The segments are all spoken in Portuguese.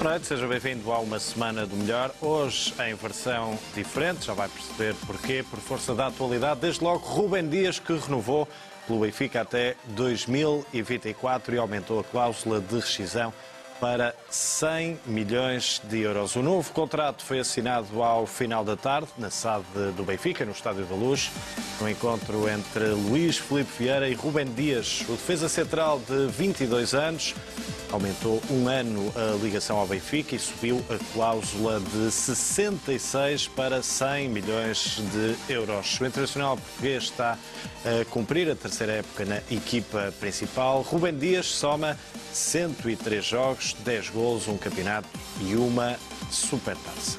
Boa noite, seja bem-vindo a uma semana do melhor. Hoje em versão diferente, já vai perceber porquê, por força da atualidade. Desde logo, Rubem Dias, que renovou pelo Benfica até 2024 e aumentou a cláusula de rescisão para 100 milhões de euros. O novo contrato foi assinado ao final da tarde, na SAD do Benfica, no Estádio da Luz, no encontro entre Luís Felipe Vieira e Rubem Dias. O defesa central de 22 anos aumentou um ano a ligação ao Benfica e subiu a cláusula de 66 para 100 milhões de euros. O internacional português está a cumprir a terceira época na equipa principal. Rubem Dias soma 103 jogos, 10 gols, um campeonato e uma supertaça.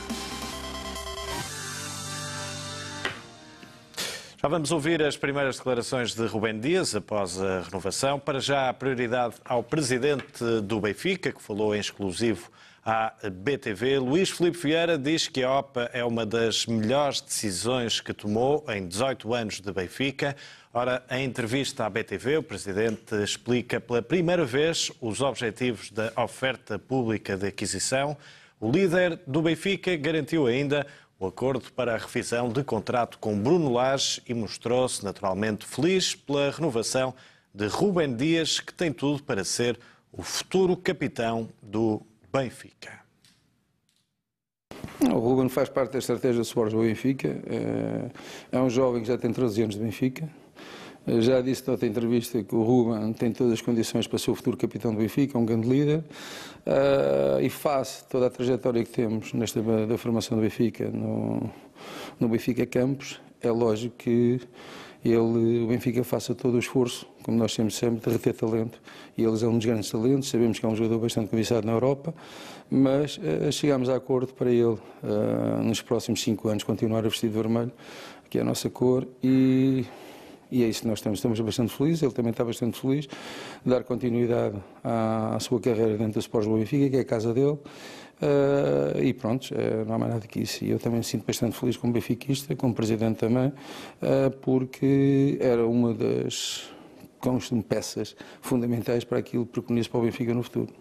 Já vamos ouvir as primeiras declarações de Rubem Dias após a renovação. Para já, a prioridade ao presidente do Benfica, que falou em exclusivo à BTV. Luís Filipe Vieira diz que a OPA é uma das melhores decisões que tomou em 18 anos de Benfica. Ora, em entrevista à BTV, o presidente explica pela primeira vez os objetivos da oferta pública de aquisição. O líder do Benfica garantiu ainda o acordo para a revisão de contrato com Bruno Lage e mostrou-se naturalmente feliz pela renovação de Rubem Dias, que tem tudo para ser o futuro capitão do Benfica. O Ruben faz parte da estratégia do Sports do Benfica. É, é um jovem que já tem 13 anos de Benfica. Já disse noutra entrevista que o Ruben tem todas as condições para ser o futuro capitão do Benfica, um grande líder. Uh, e face toda a trajetória que temos nesta da formação do Benfica no, no Benfica Campos, é lógico que ele, o Benfica faça todo o esforço, como nós temos sempre, de reter talento. E eles é um dos grandes talentos, sabemos que é um jogador bastante cobiçado na Europa, mas uh, chegámos a acordo para ele, uh, nos próximos cinco anos, continuar a vestir de vermelho, que é a nossa cor, e e é isso que nós estamos. Estamos bastante felizes, ele também está bastante feliz, dar continuidade à, à sua carreira dentro do Sports do Benfica, que é a casa dele. Uh, e pronto, uh, não há mais nada que isso. E eu também me sinto bastante feliz como benfiquista, como presidente também, uh, porque era uma das peças fundamentais para aquilo que preconizo para o Benfica no futuro.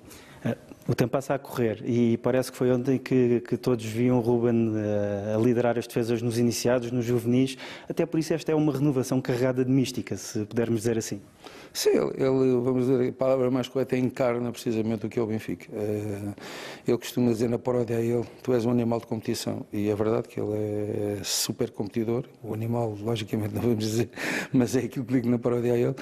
O tempo passa a correr e parece que foi ontem que, que todos viam Ruben uh, a liderar as defesas nos iniciados, nos juvenis. Até por isso esta é uma renovação carregada de mística, se pudermos dizer assim. Sim, ele, ele, vamos dizer, a palavra mais correta é encarna precisamente o que é o Benfica. Uh, ele costuma dizer na paródia a ele, tu és um animal de competição. E é verdade que ele é super competidor. O animal, logicamente, não vamos dizer, mas é aquilo que digo na paródia a ele. Uh,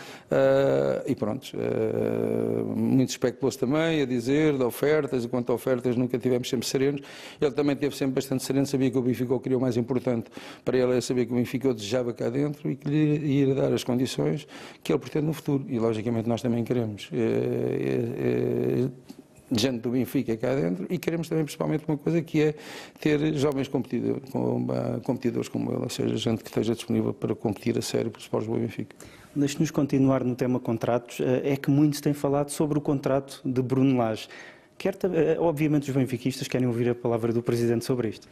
e pronto, uh, muito especulou-se também a dizer de ofertas, e quanto a ofertas nunca tivemos sempre serenos. Ele também teve sempre bastante sereno, sabia que o Benfica queria o mais importante para ele é saber que o Benfica o desejava cá dentro e que lhe ia dar as condições que ele pretende no futuro futuro e logicamente nós também queremos é, é, é, gente do Benfica cá dentro e queremos também principalmente uma coisa que é ter jovens competidores, competidores como ele, ou seja, gente que esteja disponível para competir a sério para os esportes do Benfica. Deixe-nos continuar no tema contratos. É que muito se tem falado sobre o contrato de Bruno Lage. Quer, obviamente os benfiquistas querem ouvir a palavra do Presidente sobre isto.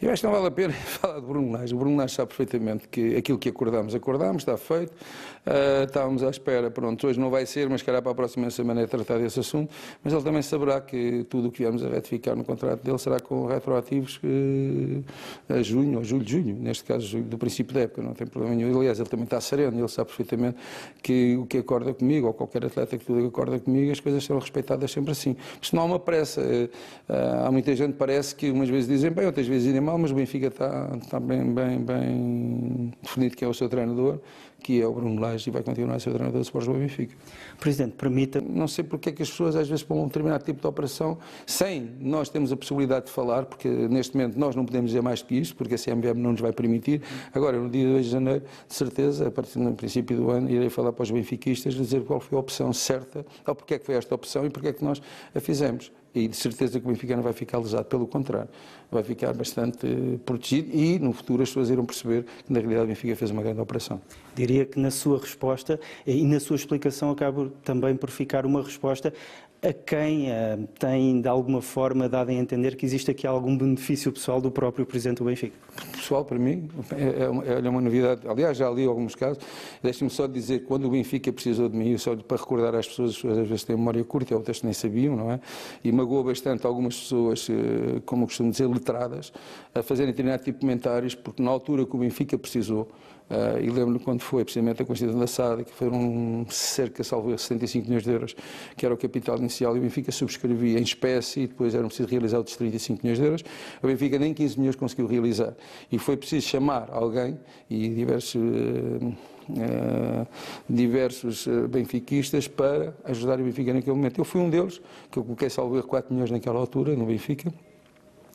Eu acho que não vale a pena falar de Bruno Lage. O Bruno Lage sabe perfeitamente que aquilo que acordámos, acordámos, está feito. Uh, estávamos à espera, pronto, hoje não vai ser, mas calhar para a próxima semana é tratar desse assunto. Mas ele também saberá que tudo o que viemos a retificar no contrato dele será com retroativos uh, a junho, ou julho, junho, neste caso julho, do princípio da época, não tem problema nenhum. Aliás, ele também está sereno, ele sabe perfeitamente que o que acorda comigo, ou qualquer atleta que tudo acorda comigo, as coisas serão respeitadas sempre assim. Não há uma pressa. Uh, há muita gente que parece que umas vezes dizem bem, outras vezes dizem mal, mas o Benfica está, está bem, bem, bem definido quem é o seu treinador, que é o Bruno Lage e vai continuar a ser o treinador do Sporting do Benfica. Presidente, permita... Não sei porque é que as pessoas às vezes para um determinado tipo de operação, sem nós temos a possibilidade de falar, porque neste momento nós não podemos dizer mais que isto, porque a CMVM não nos vai permitir. Agora, no dia 2 de janeiro, de certeza, a partir do princípio do ano, irei falar para os benfiquistas, dizer qual foi a opção certa, ou porque é que foi esta opção e porque é que nós a fizemos e de certeza que o Benfica não vai ficar lesado, pelo contrário, vai ficar bastante protegido e no futuro as pessoas irão perceber que na realidade o Benfica fez uma grande operação. Diria que na sua resposta e na sua explicação acaba também por ficar uma resposta a quem uh, tem, de alguma forma, dado a entender que existe aqui algum benefício pessoal do próprio Presidente do Benfica? Pessoal, para mim, é, é, uma, é uma novidade. Aliás, já li alguns casos. Deixe-me só dizer quando o Benfica precisou de mim, só para recordar às pessoas, as pessoas às vezes têm memória curta, outras nem sabiam, não é? E magoou bastante algumas pessoas, eh, como costumo dizer, letradas, a fazerem determinado tipo de comentários, porque na altura que o Benfica precisou, Uh, e lembro-me quando foi precisamente a Constituição da SAD, que foram cerca, salvo 75 milhões de euros, que era o capital inicial, e o Benfica subscrevia em espécie, e depois eram preciso realizar outros 35 milhões de euros. O Benfica nem 15 milhões conseguiu realizar. E foi preciso chamar alguém, e diversos. Uh, Uh, diversos benfiquistas para ajudar o Benfica naquele momento. Eu fui um deles, que eu coloquei salvo 4 milhões naquela altura no Benfica,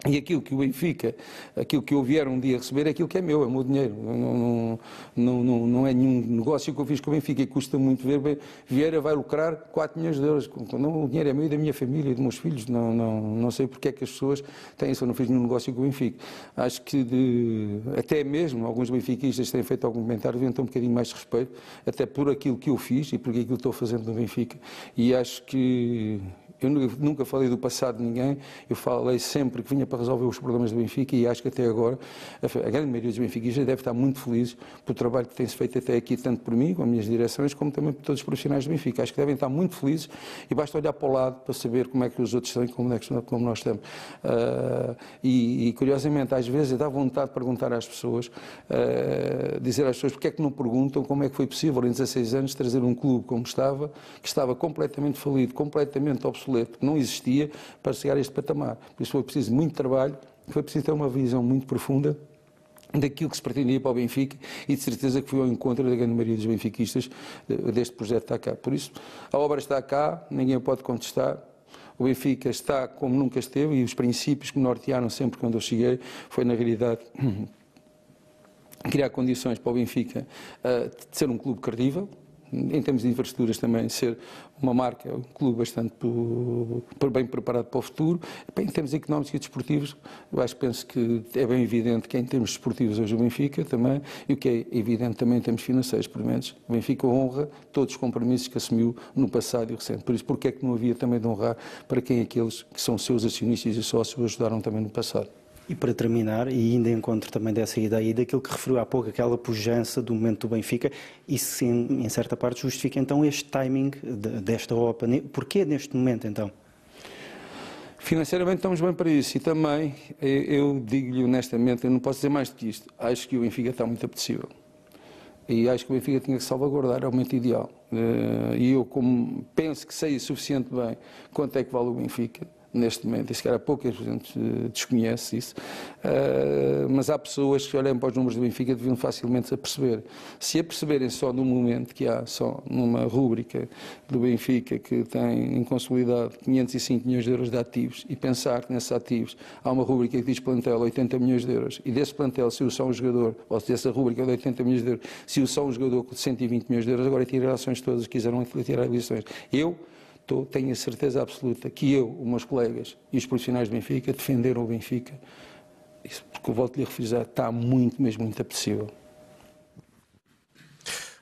e aquilo que o Benfica, aquilo que eu vier um dia receber é aquilo que é meu, é o meu dinheiro. Não, não, não, não é nenhum negócio que eu fiz com o Benfica e custa muito ver. Vieira vai lucrar 4 milhões de euros. Não, o dinheiro é meu e da minha família e dos meus filhos. Não, não, não sei porque é que as pessoas têm isso. Eu não fiz nenhum negócio com o Benfica. Acho que de, até mesmo alguns benfiquistas têm feito algum comentário, deviam ter um bocadinho mais de respeito, até por aquilo que eu fiz e por aquilo que estou fazendo no Benfica. E acho que eu nunca falei do passado de ninguém, eu falei sempre que vinha para resolver os problemas do Benfica e acho que até agora a grande maioria dos benfiquistas deve estar muito feliz pelo trabalho que tem-se feito até aqui, tanto por mim, com as minhas direções, como também por todos os profissionais do Benfica. Acho que devem estar muito felizes e basta olhar para o lado para saber como é que os outros estão e como, é que, como nós estamos. Uh, e, e, curiosamente, às vezes dá vontade de perguntar às pessoas, uh, dizer às pessoas porque é que não perguntam como é que foi possível em 16 anos trazer um clube como estava, que estava completamente falido, completamente obsoleto obsoleto, que não existia para chegar a este patamar. Por isso foi preciso muito trabalho, foi preciso ter uma visão muito profunda daquilo que se pretendia para o Benfica e de certeza que foi ao encontro da grande maioria dos benfiquistas eh, deste projeto está cá. Por isso, a obra está cá, ninguém pode contestar, o Benfica está como nunca esteve e os princípios que me nortearam sempre quando eu cheguei foi, na realidade, criar condições para o Benfica uh, de ser um clube credível, em termos de infraestruturas também, ser uma marca, um clube bastante bem preparado para o futuro. Em termos económicos e desportivos, eu acho que penso que é bem evidente que em termos desportivos hoje o Benfica também, e o que é evidente também em termos financeiros, pelo menos, o Benfica honra todos os compromissos que assumiu no passado e recente. Por isso, porque é que não havia também de honrar para quem aqueles que são seus acionistas e sócios ajudaram também no passado? E para terminar, e ainda encontro também dessa ideia e daquilo que referiu há pouco, aquela pujança do momento do Benfica, isso sim, em certa parte justifica então este timing desta OPA. Porquê neste momento então? Financeiramente estamos bem para isso e também, eu digo-lhe honestamente, eu não posso dizer mais do que isto, acho que o Benfica está muito apetecível. E acho que o Benfica tinha que salvaguardar, é o momento ideal. Eh, e eu, como penso que sei suficiente bem quanto é que vale o Benfica, neste momento, e se calhar pouca gente desconhece isso, uh, mas há pessoas que olham para os números do Benfica deviam facilmente a perceber. Se a perceberem só no momento que há, só numa rúbrica do Benfica que tem em consolidado 505 milhões de euros de ativos e pensar que nesses ativos há uma rúbrica que diz plantel 80 milhões de euros e desse plantel se o só um jogador, ou se dessa rúbrica de 80 milhões de euros, se o só um jogador com 120 milhões de euros, agora tira ações todas quiseram tirar eleições. Eu Estou, tenho a certeza absoluta que eu, os meus colegas e os profissionais do Benfica defenderam o Benfica. Isso, porque eu volto-lhe a refrisar, está muito, mesmo muito apetecível.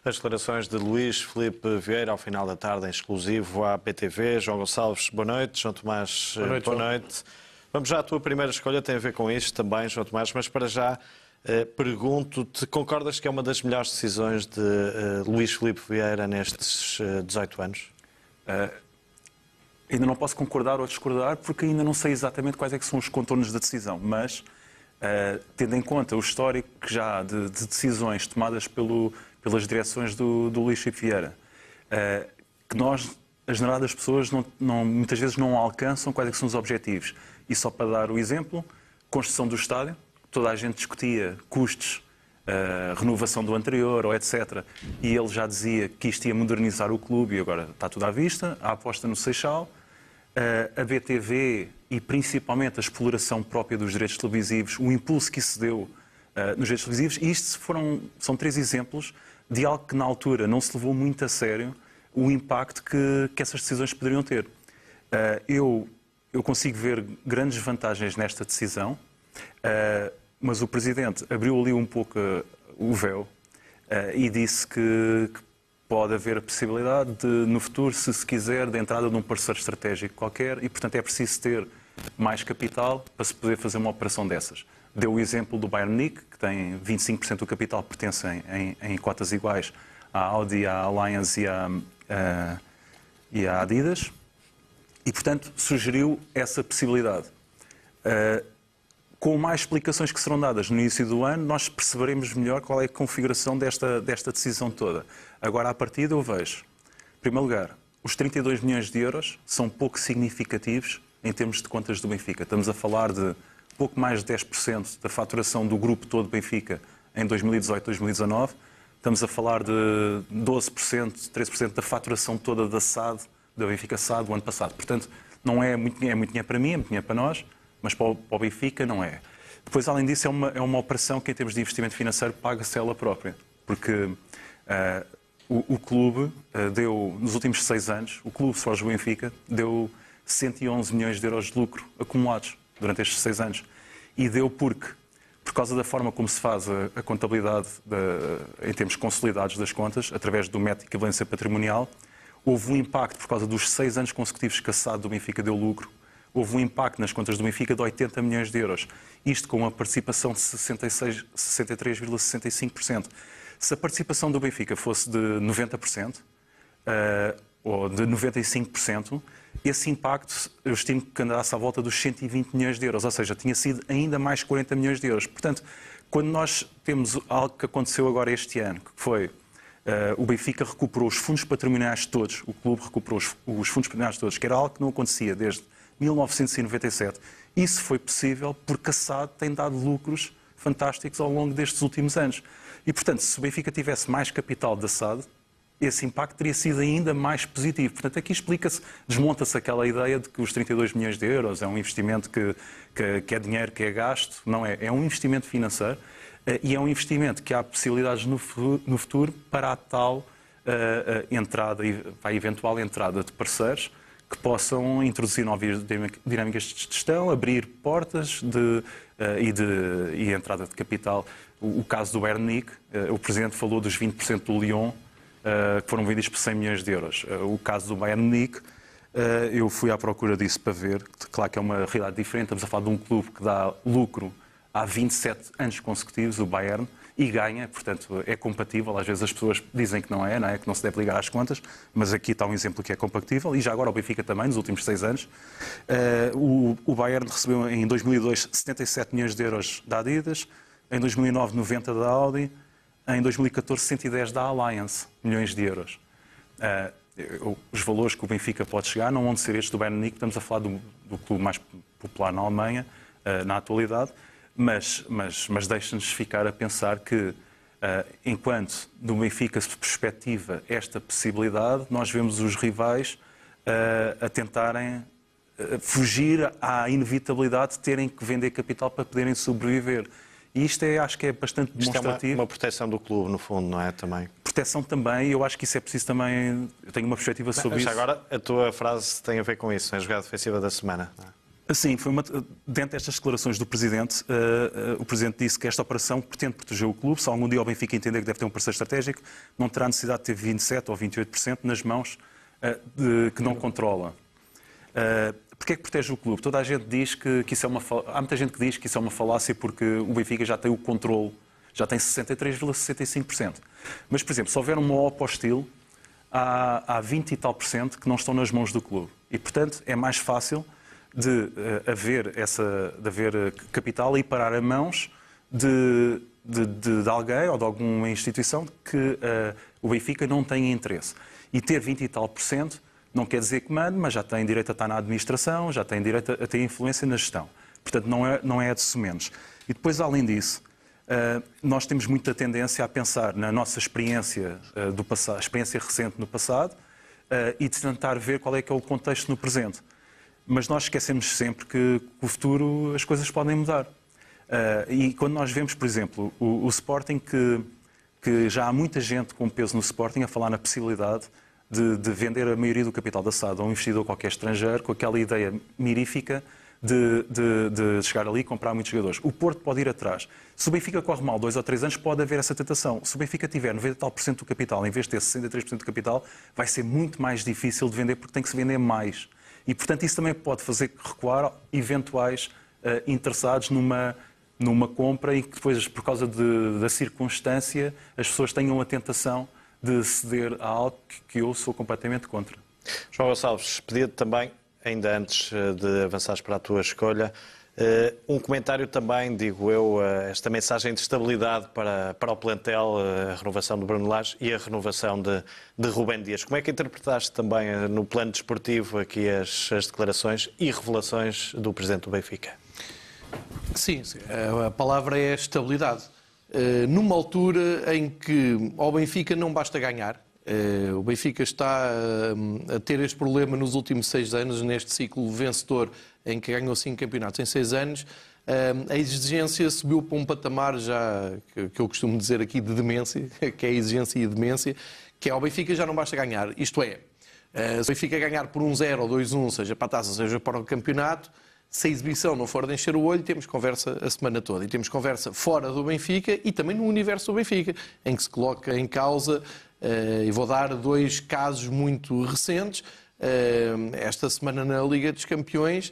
As declarações de Luís Felipe Vieira ao final da tarde, em exclusivo à PTV. João Gonçalves, boa noite. João Tomás, boa noite. Boa noite. Vamos já à tua primeira escolha, tem a ver com isto também, João Tomás, mas para já eh, pergunto-te, concordas que é uma das melhores decisões de eh, Luís Felipe Vieira nestes eh, 18 anos? Uh, Ainda não posso concordar ou discordar porque ainda não sei exatamente quais é são os contornos da decisão, mas uh, tendo em conta o histórico que já há de, de decisões tomadas pelo, pelas direções do, do Luís Chico Vieira, uh, que nós, a generalidade das pessoas, não, não, muitas vezes não alcançam quais é são os objetivos. E só para dar o exemplo, construção do estádio, toda a gente discutia custos, Uh, renovação do anterior ou etc. E ele já dizia que isto ia modernizar o clube e agora está tudo à vista. A aposta no Seixal, a BTV e principalmente a exploração própria dos direitos televisivos, o impulso que isso deu nos direitos televisivos, e isto foram, são três exemplos de algo que na altura não se levou muito a sério o impacto que, que essas decisões poderiam ter. eu, eu consigo ver grandes vantagens nesta decisão, mas o Presidente abriu ali um pouco o véu e disse que, que pode haver a possibilidade de, no futuro, se se quiser, de entrada de um parceiro estratégico qualquer e, portanto, é preciso ter mais capital para se poder fazer uma operação dessas. Deu o exemplo do Bayern Munique, que tem 25% do capital pertencem em, em, cotas iguais à Audi, à Allianz e à, uh, e à Adidas, e, portanto, sugeriu essa possibilidade. Uh, com mais explicações que serão dadas no início do ano, nós perceberemos melhor qual é a configuração desta, desta decisão toda. Agora, à partida, eu vejo, em primeiro lugar, os 32 milhões de euros são pouco significativos em termos de contas do Benfica. Estamos a falar de pouco mais de 10% da faturação do grupo todo Benfica em 2018-2019. Estamos a falar de 12%, 13% da faturação toda da SAD, da Benfica SAD, do ano passado. Portanto, não é muito é muito dinheiro para mim, é muito dinheiro para nós, mas para o, Benfica não é. Depois, além disso, é uma, é uma operação que, em termos de investimento financeiro, paga-se ela própria. Porque uh, o, o, clube uh, deu, nos últimos seis anos, o clube Forge Benfica deu 111 milhões de euros de lucro acumulados durante estes seis anos. E deu porque, por causa da forma como se faz a, a contabilidade de, em termos consolidados das contas, através do método de equivalência patrimonial, houve um impacto, por causa dos seis anos consecutivos que a SAD do Benfica deu lucro, houve um impacto nas contas do Benfica de 80 milhões de euros. Isto com uma participação de 63,65%. Se a participação do Benfica fosse de 90%, uh, eh, ou de 95%, esse impacto eu estimo que andasse à volta dos 120 milhões de euros, ou seja, tinha sido ainda mais 40 milhões de euros. Portanto, quando nós temos algo que aconteceu agora este ano, que foi Uh, o Benfica recuperou os fundos patrimoniais todos, o clube recuperou os, os, fundos patrimoniais todos, que era algo que não acontecia desde 1997. Isso foi possível porque a SAD tem dado lucros fantásticos ao longo destes últimos anos. E, portanto, se o Benfica tivesse mais capital da SAD, esse impacto teria sido ainda mais positivo. Portanto, aqui explica-se, desmonta-se aquela ideia de que os 32 milhões de euros é um investimento que, que, que é dinheiro que é gasto. Não é. É um investimento financeiro uh, e é um investimento que há possibilidades no futuro, no futuro para a tal uh, entrada, para a eventual entrada de parceiros que possam introduzir novas dinâmicas de gestão, abrir portas de, e, de, e entrada de capital. O, o caso do Bernic, o Presidente falou dos 20% do Lyon, uh, que foram vendidos por 100 milhões de euros. O caso do uh, eu fui à procura disso para ver. Claro que é uma realidade diferente. Estamos a falar de um clube que dá lucro há 27 anos consecutivos, o Bayern, e ganha, portanto é compatível. Às vezes as pessoas dizem que não é, não é? que não se deve ligar às contas, mas aqui está um exemplo que é compatível. E já agora o Benfica também, nos últimos seis anos. Uh, o, o, Bayern recebeu em 2002 77 milhões de euros da Adidas, em 2009 90 da Audi, em 2014 110 da Alliance, milhões de euros. Uh, os valores que o Benfica pode chegar não vão ser estes do Bayern Munique, estamos a falar do, do clube mais popular na Alemanha, uh, na atualidade, mas, mas, mas deixa-nos ficar a pensar que, uh, enquanto do Benfica se perspectiva esta possibilidade, nós vemos os rivais a tentarem fugir à inevitabilidade de terem que vender capital para poderem sobreviver. E isto é, acho que é bastante demonstrativo. Isto é uma, uma, proteção do clube, no fundo, não é? Também. Proteção também, eu acho que isso é preciso também. Eu tenho uma perspectiva sobre Mas, isso. Agora, a tua frase tem a ver com isso, a jogada defensiva da semana. É? Sim, foi uma, dentro destas declarações do Presidente, uh, uh, o Presidente disse que esta operação pretende proteger o clube. Se algum dia o Benfica entender que deve ter um parceiro estratégico, não terá necessidade de ter 27% ou 28% nas mãos uh, de, que não controla. Porquê é que protege o clube? Toda a gente diz que, que isso é uma há muita gente que diz que isso é uma falácia porque o Benfica já tem o controle, já tem 63,65%. Mas, por exemplo, se houver uma OPA hostil, há, há 20 e tal por cento que não estão nas mãos do clube. E, portanto, é mais fácil de uh, haver, essa, de haver eh, capital e parar a mãos de, de, de, de, alguém ou de alguma instituição que uh, o Benfica não tenha interesse. E ter 20 e tal por cento não quer dizer que mande, mas já tem direito a estar na administração, já tem direito a ter influência na gestão. Portanto, não é, não é de sumenos. E depois, além disso, uh, nós temos muita tendência a pensar na nossa experiência uh, do passado, experiência recente no passado, e de tentar ver qual é que é o contexto no presente. Mas nós esquecemos sempre que o futuro as coisas podem mudar. e quando nós vemos, por exemplo, o, o Sporting que, que já há muita gente com peso no Sporting a falar na possibilidade de, de, vender a maioria do capital da SAD a um investidor qualquer estrangeiro, com aquela ideia mirífica de, de, de, chegar ali e comprar muitos jogadores. O Porto pode ir atrás. Se o Benfica corre mal dois ou três anos, pode haver essa tentação. Se o Benfica tiver 90 tal do capital, em vez de ter 63% do capital, vai ser muito mais difícil de vender porque tem que se vender mais. E, portanto, isso também pode fazer recuar eventuais uh, interessados numa, numa compra e que depois, por causa de, da circunstância, as pessoas tenham a tentação de ceder a algo que eu sou completamente contra. João Gonçalves, pedido também ainda antes eh, de avançares para a tua escolha, um comentário também, digo eu, esta mensagem de estabilidade para, para o plantel, eh, a renovação do Bruno Lage e a renovação de, de Rubem Dias. Como é que interpretaste também no plano desportivo aqui as, as declarações e revelações do Presidente do Benfica? Sim, sim, a palavra é estabilidade. Numa altura em que ao Benfica não basta ganhar, o Benfica está a ter este problema nos últimos seis anos, neste ciclo vencedor em que ganhou cinco campeonatos em seis anos. Uh, a exigência subiu para um patamar já que, eu costumo dizer aqui de demência, que é a exigência e a demência, que é ao Benfica já não basta ganhar. Isto é, se o Benfica ganhar por um 0 ou 2-1, seja para a taça, seja para o campeonato, se a exibição não for de encher o olho, temos conversa a semana toda. E temos conversa fora do Benfica e também no universo do Benfica, em que se coloca em causa Uh, e vou dar dois casos muito recentes. Uh, esta semana na Liga dos Campeões,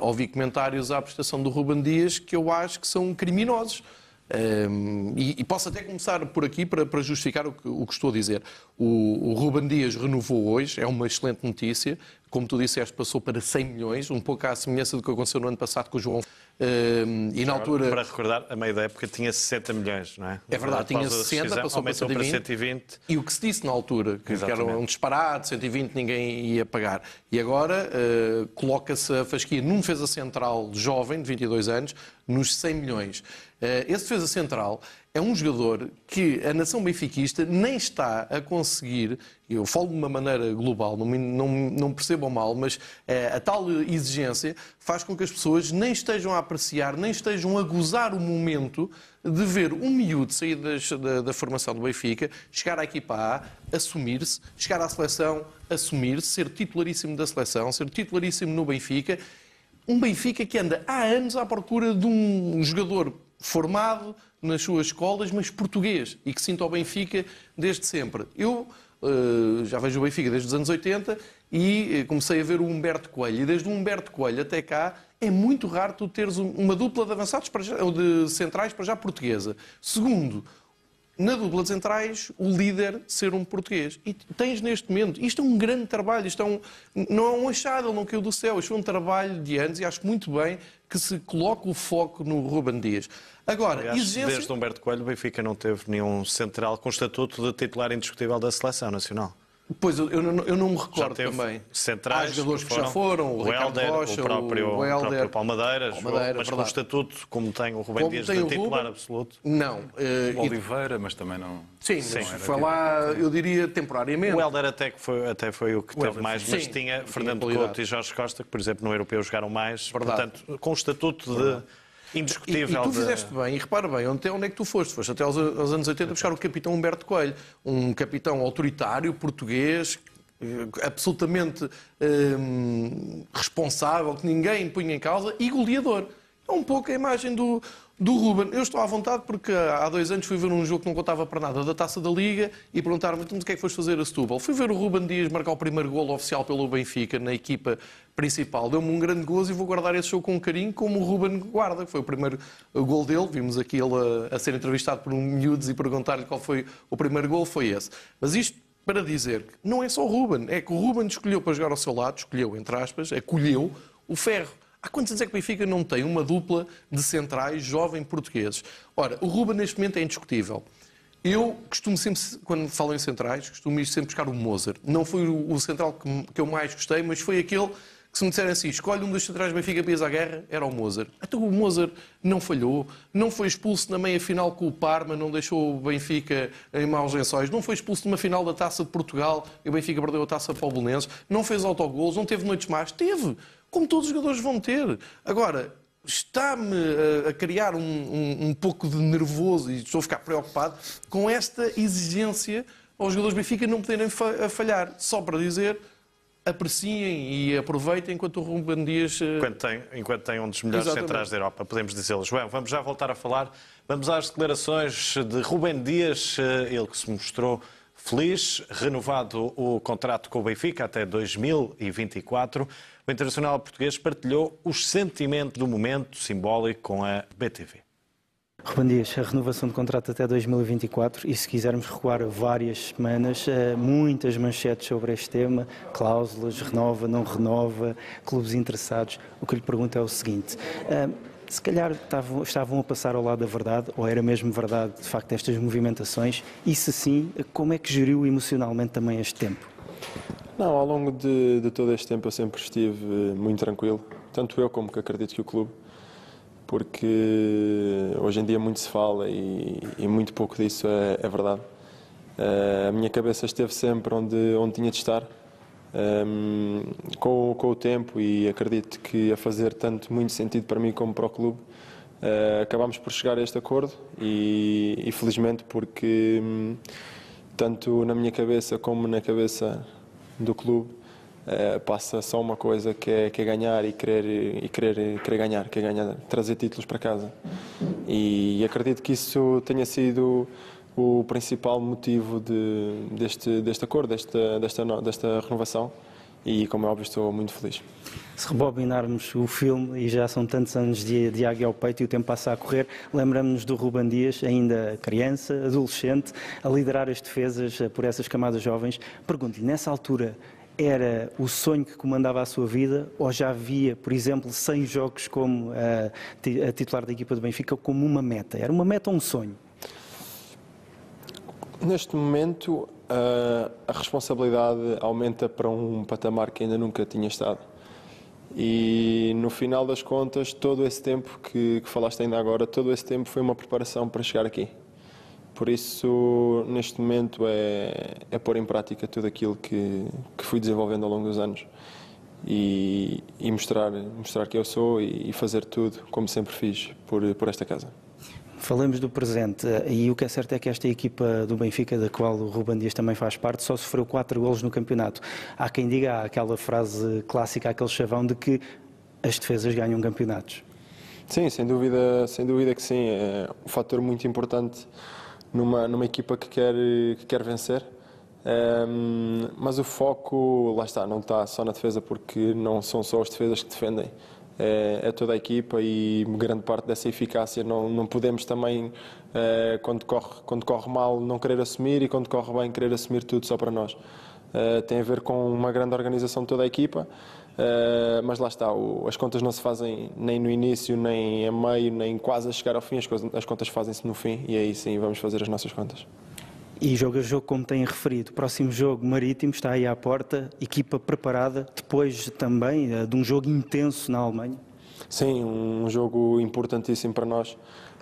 ouvi comentários à prestação do Ruben Dias que eu acho que são criminosos. Um, e, e, posso até começar por aqui para, para justificar o que, o que, estou a dizer. O, o Ruben Dias renovou hoje, é uma excelente notícia. Como tu disseste, passou para 100 milhões, um pouco à semelhança do que aconteceu no ano passado com o João. Um, e na altura... Para recordar, a meio da época tinha 60 milhões, não é? É verdade, tinha 60, passou para 120, para 120. E o que se disse na altura, que, que era um disparate, 120 ninguém ia pagar. E agora uh, coloca-se a fasquia num defesa central jovem, de 22 anos, nos 100 milhões. Uh, esse defesa central é um jogador que a nação benfiquista nem está a conseguir, eu falo de uma maneira global, não, não, não percebam mal, mas é, a tal exigência faz com que as pessoas nem estejam a apreciar, nem estejam a gozar o momento de ver um miúdo sair das, da, da, formação do Benfica, chegar à equipa A, assumir-se, chegar à seleção, assumir-se, ser titularíssimo da seleção, ser titularíssimo no Benfica. Um Benfica que anda há anos à procura de um jogador formado nas suas escolas, mas português e que sinta o Benfica desde sempre. Eu uh, já vejo o Benfica desde os anos 80 e eh, comecei a ver o Humberto Coelho. E desde o Humberto Coelho até cá é muito raro tu teres uma dupla de avançados para já, ou de centrais para já portuguesa. Segundo, na dupla de centrais, o líder ser um português. E tens neste momento, isto é um grande trabalho, isto é um, não é um achado, ele não caiu do céu, isto é um trabalho de anos e acho muito bem que se coloque o foco no Ruben Dias. Agora, Aliás, exigência... desde Humberto Coelho, o Benfica não teve nenhum central com estatuto de titular indiscutível da Seleção Nacional. Pois, eu, eu, não, eu não me recordo também. Centrais, Há jogadores que, já foram, o, o Helder, Rocha, o próprio, o, Helder, o próprio Palmadeiras, mas verdade. com estatuto, como tem o Rubem como Dias de titular absoluto. Não. Uh, o Oliveira, mas também não... Sim, sim mas foi lá, eu diria, temporariamente. O Helder até, que foi, até foi o que o teve Helder, mais, sim, mas tinha Fernando Couto e Jorge Costa, que, por exemplo, no Europeu jogaram mais. Verdade. Portanto, com o estatuto de indiscutível. E, e tu fizeste bem, e repara bem, onde, onde é que tu foste? Foste até aos, aos anos 80 buscar o capitão Humberto Coelho, um capitão autoritário, português, eh, absolutamente hum, responsável, que ninguém punha em causa, e goleador. É um pouco a imagem do, do Ruben. Eu estou à vontade porque há dois anos fui ver um jogo que não contava para nada da Taça da Liga e perguntaram-me então, o que é que foste fazer a Setúbal. Fui ver o Ruben Dias marcar o primeiro golo oficial pelo Benfica na equipa principal. Deu-me um grande gozo e vou guardar esse jogo com carinho como o Ruben guarda. Foi o primeiro gol dele. Vimos aqui ele a, a ser entrevistado por um miúdos e perguntar-lhe qual foi o primeiro gol. Foi esse. Mas isto para dizer que não é só o Ruben, é que o Ruben escolheu para jogar ao seu lado, escolheu, entre aspas, acolheu o ferro. Há quantos anos é que o Benfica não tem uma dupla de centrais jovem portugueses? Ora, o Ruben neste momento é indiscutível. Eu costumo sempre, quando falo em centrais, costumo ir sempre buscar o Mozart. Não foi o central que eu mais gostei, mas foi aquele que se me disserem assim, escolhe um dos centrais do Benfica para ir à guerra, era o Mozart. Então o Mozart não falhou, não foi expulso na meia-final com o Parma, não deixou o Benfica em maus lençóis, não foi expulso numa final da Taça de Portugal e o Benfica perdeu a Taça para o Bolonenses, não fez autogolos, não teve noites más. Teve, como todos os jogadores vão ter. Agora, está-me a, criar um, um, um pouco de nervoso e estou a ficar preocupado com esta exigência aos jogadores do Benfica não poderem falhar. Só para dizer apreciem e aproveitem enquanto o Ruben Dias... eh, Enquanto tem, enquanto tem um dos melhores Exatamente. centrais da Europa, podemos dizê-lo. João, vamos já voltar a falar. Vamos às declarações de Rubem Dias, eh, ele que se mostrou feliz, renovado o contrato com o Benfica até 2024. O internacional português partilhou os sentimentos do momento simbólico com a BTV. Ruben a renovação de contrato até 2024 e se quisermos recuar várias semanas, eh, muitas manchetes sobre este tema, cláusulas, renova, não renova, clubes interessados. O que lhe pergunto é o seguinte, eh, se calhar estavam, a passar ao lado da verdade, ou era mesmo verdade, de facto, estas movimentações, e se sim, como é que geriu emocionalmente também este tempo? Não, ao longo de, de todo este tempo eu sempre estive muito tranquilo, tanto eu como que acredito que o clube, porque hoje em dia muito se fala e, e muito pouco disso é, é verdade. Eh, a minha cabeça esteve sempre onde, onde tinha de estar, ehm, com, com o tempo e acredito que a fazer tanto muito sentido para mim como para o clube. Eh, acabámos por chegar a este acordo e, e felizmente porque hum, tanto na minha cabeça como na cabeça do clube eh, passa só uma coisa que é, que é ganhar e querer, e querer, querer ganhar, que é ganhar, trazer títulos para casa. E, acredito que isso tenha sido o principal motivo de, deste, deste acordo, desta, desta, desta renovação. E, como é óbvio, estou muito feliz. Se rebobinarmos o filme, e já são tantos anos de, de águia ao peito e o tempo passa a correr, lembramos-nos do Ruben Dias, ainda criança, adolescente, a liderar as defesas eh, por essas camadas jovens. Pergunto-lhe, nessa altura, era o sonho que comandava a sua vida ou já havia, por exemplo, 100 jogos como eh, ti- a titular da equipa do Benfica como uma meta? Era uma meta ou um sonho? Neste momento, a, a responsabilidade aumenta para um patamar que ainda nunca tinha estado. E no final das contas, todo esse tempo que, que falaste ainda agora, todo esse tempo foi uma preparação para chegar aqui. Por isso, neste momento, é, é pôr em prática tudo aquilo que, que fui desenvolvendo ao longo dos anos e, e mostrar, mostrar que eu sou e, e fazer tudo como sempre fiz por, por esta casa. Falamos do presente eh, e o que é certo é que esta equipa do Benfica, da qual o Ruben Dias também faz parte, só sofreu quatro golos no campeonato. Há quem diga há aquela frase clássica, aquele chavão de que as defesas ganham campeonatos. Sim, sem dúvida, sem dúvida que sim. É um fator muito importante numa, numa equipa que quer, que quer vencer. Ehm, mas o foco, lá está, não está só na defesa, porque não são só as defesas que defendem. É, é toda a equipa e grande parte dessa eficácia não, não podemos também, eh, quando, corre, quando corre mal, não querer assumir e quando corre bem, querer assumir tudo só para nós. Eh, tem a ver com uma grande organização de toda a equipa, eh, mas lá está, o- as contas não se fazem nem no início, nem a meio, nem quase a chegar ao fim, as, coisas- as contas fazem-se no fim e aí sim vamos fazer as nossas contas. E jogo a jogo, como têm referido, próximo jogo marítimo está aí à porta, equipa preparada, depois também eh, de um jogo intenso na Alemanha. Sim, um jogo importantíssimo para nós.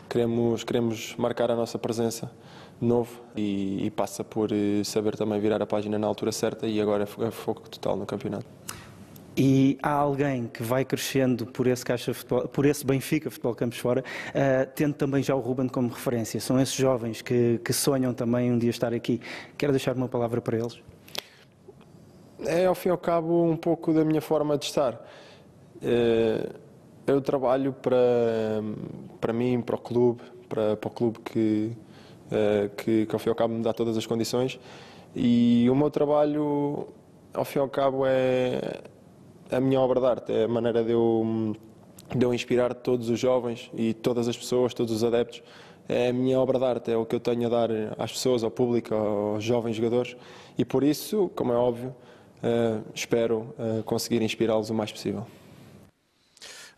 Queremos, queremos marcar a nossa presença novo e, e passa por eh, saber também virar a página na altura certa e agora é foco total no campeonato. E há alguém que vai crescendo por esse, Caixa Futebol, por esse Benfica Futebol Campos Fora, eh, tendo também já o Ruben como referência. São esses jovens que, que sonham também um dia estar aqui. Quero deixar uma palavra para eles. É, ao fim e ao cabo, um pouco da minha forma de estar. Eh, Eu trabalho para, para mim, para o clube, para, para o clube que, que, que, ao fim e ao cabo, me dá todas as condições. E o meu trabalho, ao fim e ao cabo, é a minha obra de arte, é a maneira de eu, de eu inspirar todos os jovens e todas as pessoas, todos os adeptos. É a minha obra de arte, é o que eu tenho a dar às pessoas, ao público, aos jovens jogadores. E por isso, como é óbvio, eh, espero eh, conseguir inspirá-los o mais possível.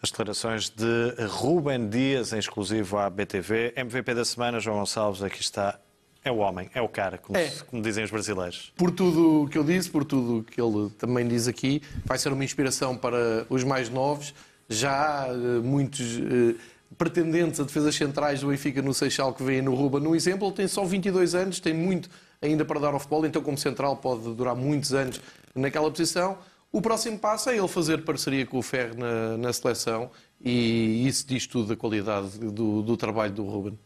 As declarações de Ruben Dias, em exclusivo à BTV. MVP da semana, João Gonçalves, aqui está. É o homem, é o cara, como, É. como dizem os brasileiros. Por tudo o que eu disse, por tudo o que ele também diz aqui, vai ser uma inspiração para os mais novos. Já há eh, muitos eh, pretendentes a defesas centrais do Benfica no Seixal que veem no Ruba no exemplo. Ele tem só 22 anos, tem muito ainda para dar ao futebol, então como central pode durar muitos anos naquela posição. O próximo passo é ele fazer parceria com o Ferro na, na seleção e isso diz tudo da qualidade do, do trabalho do Ruben.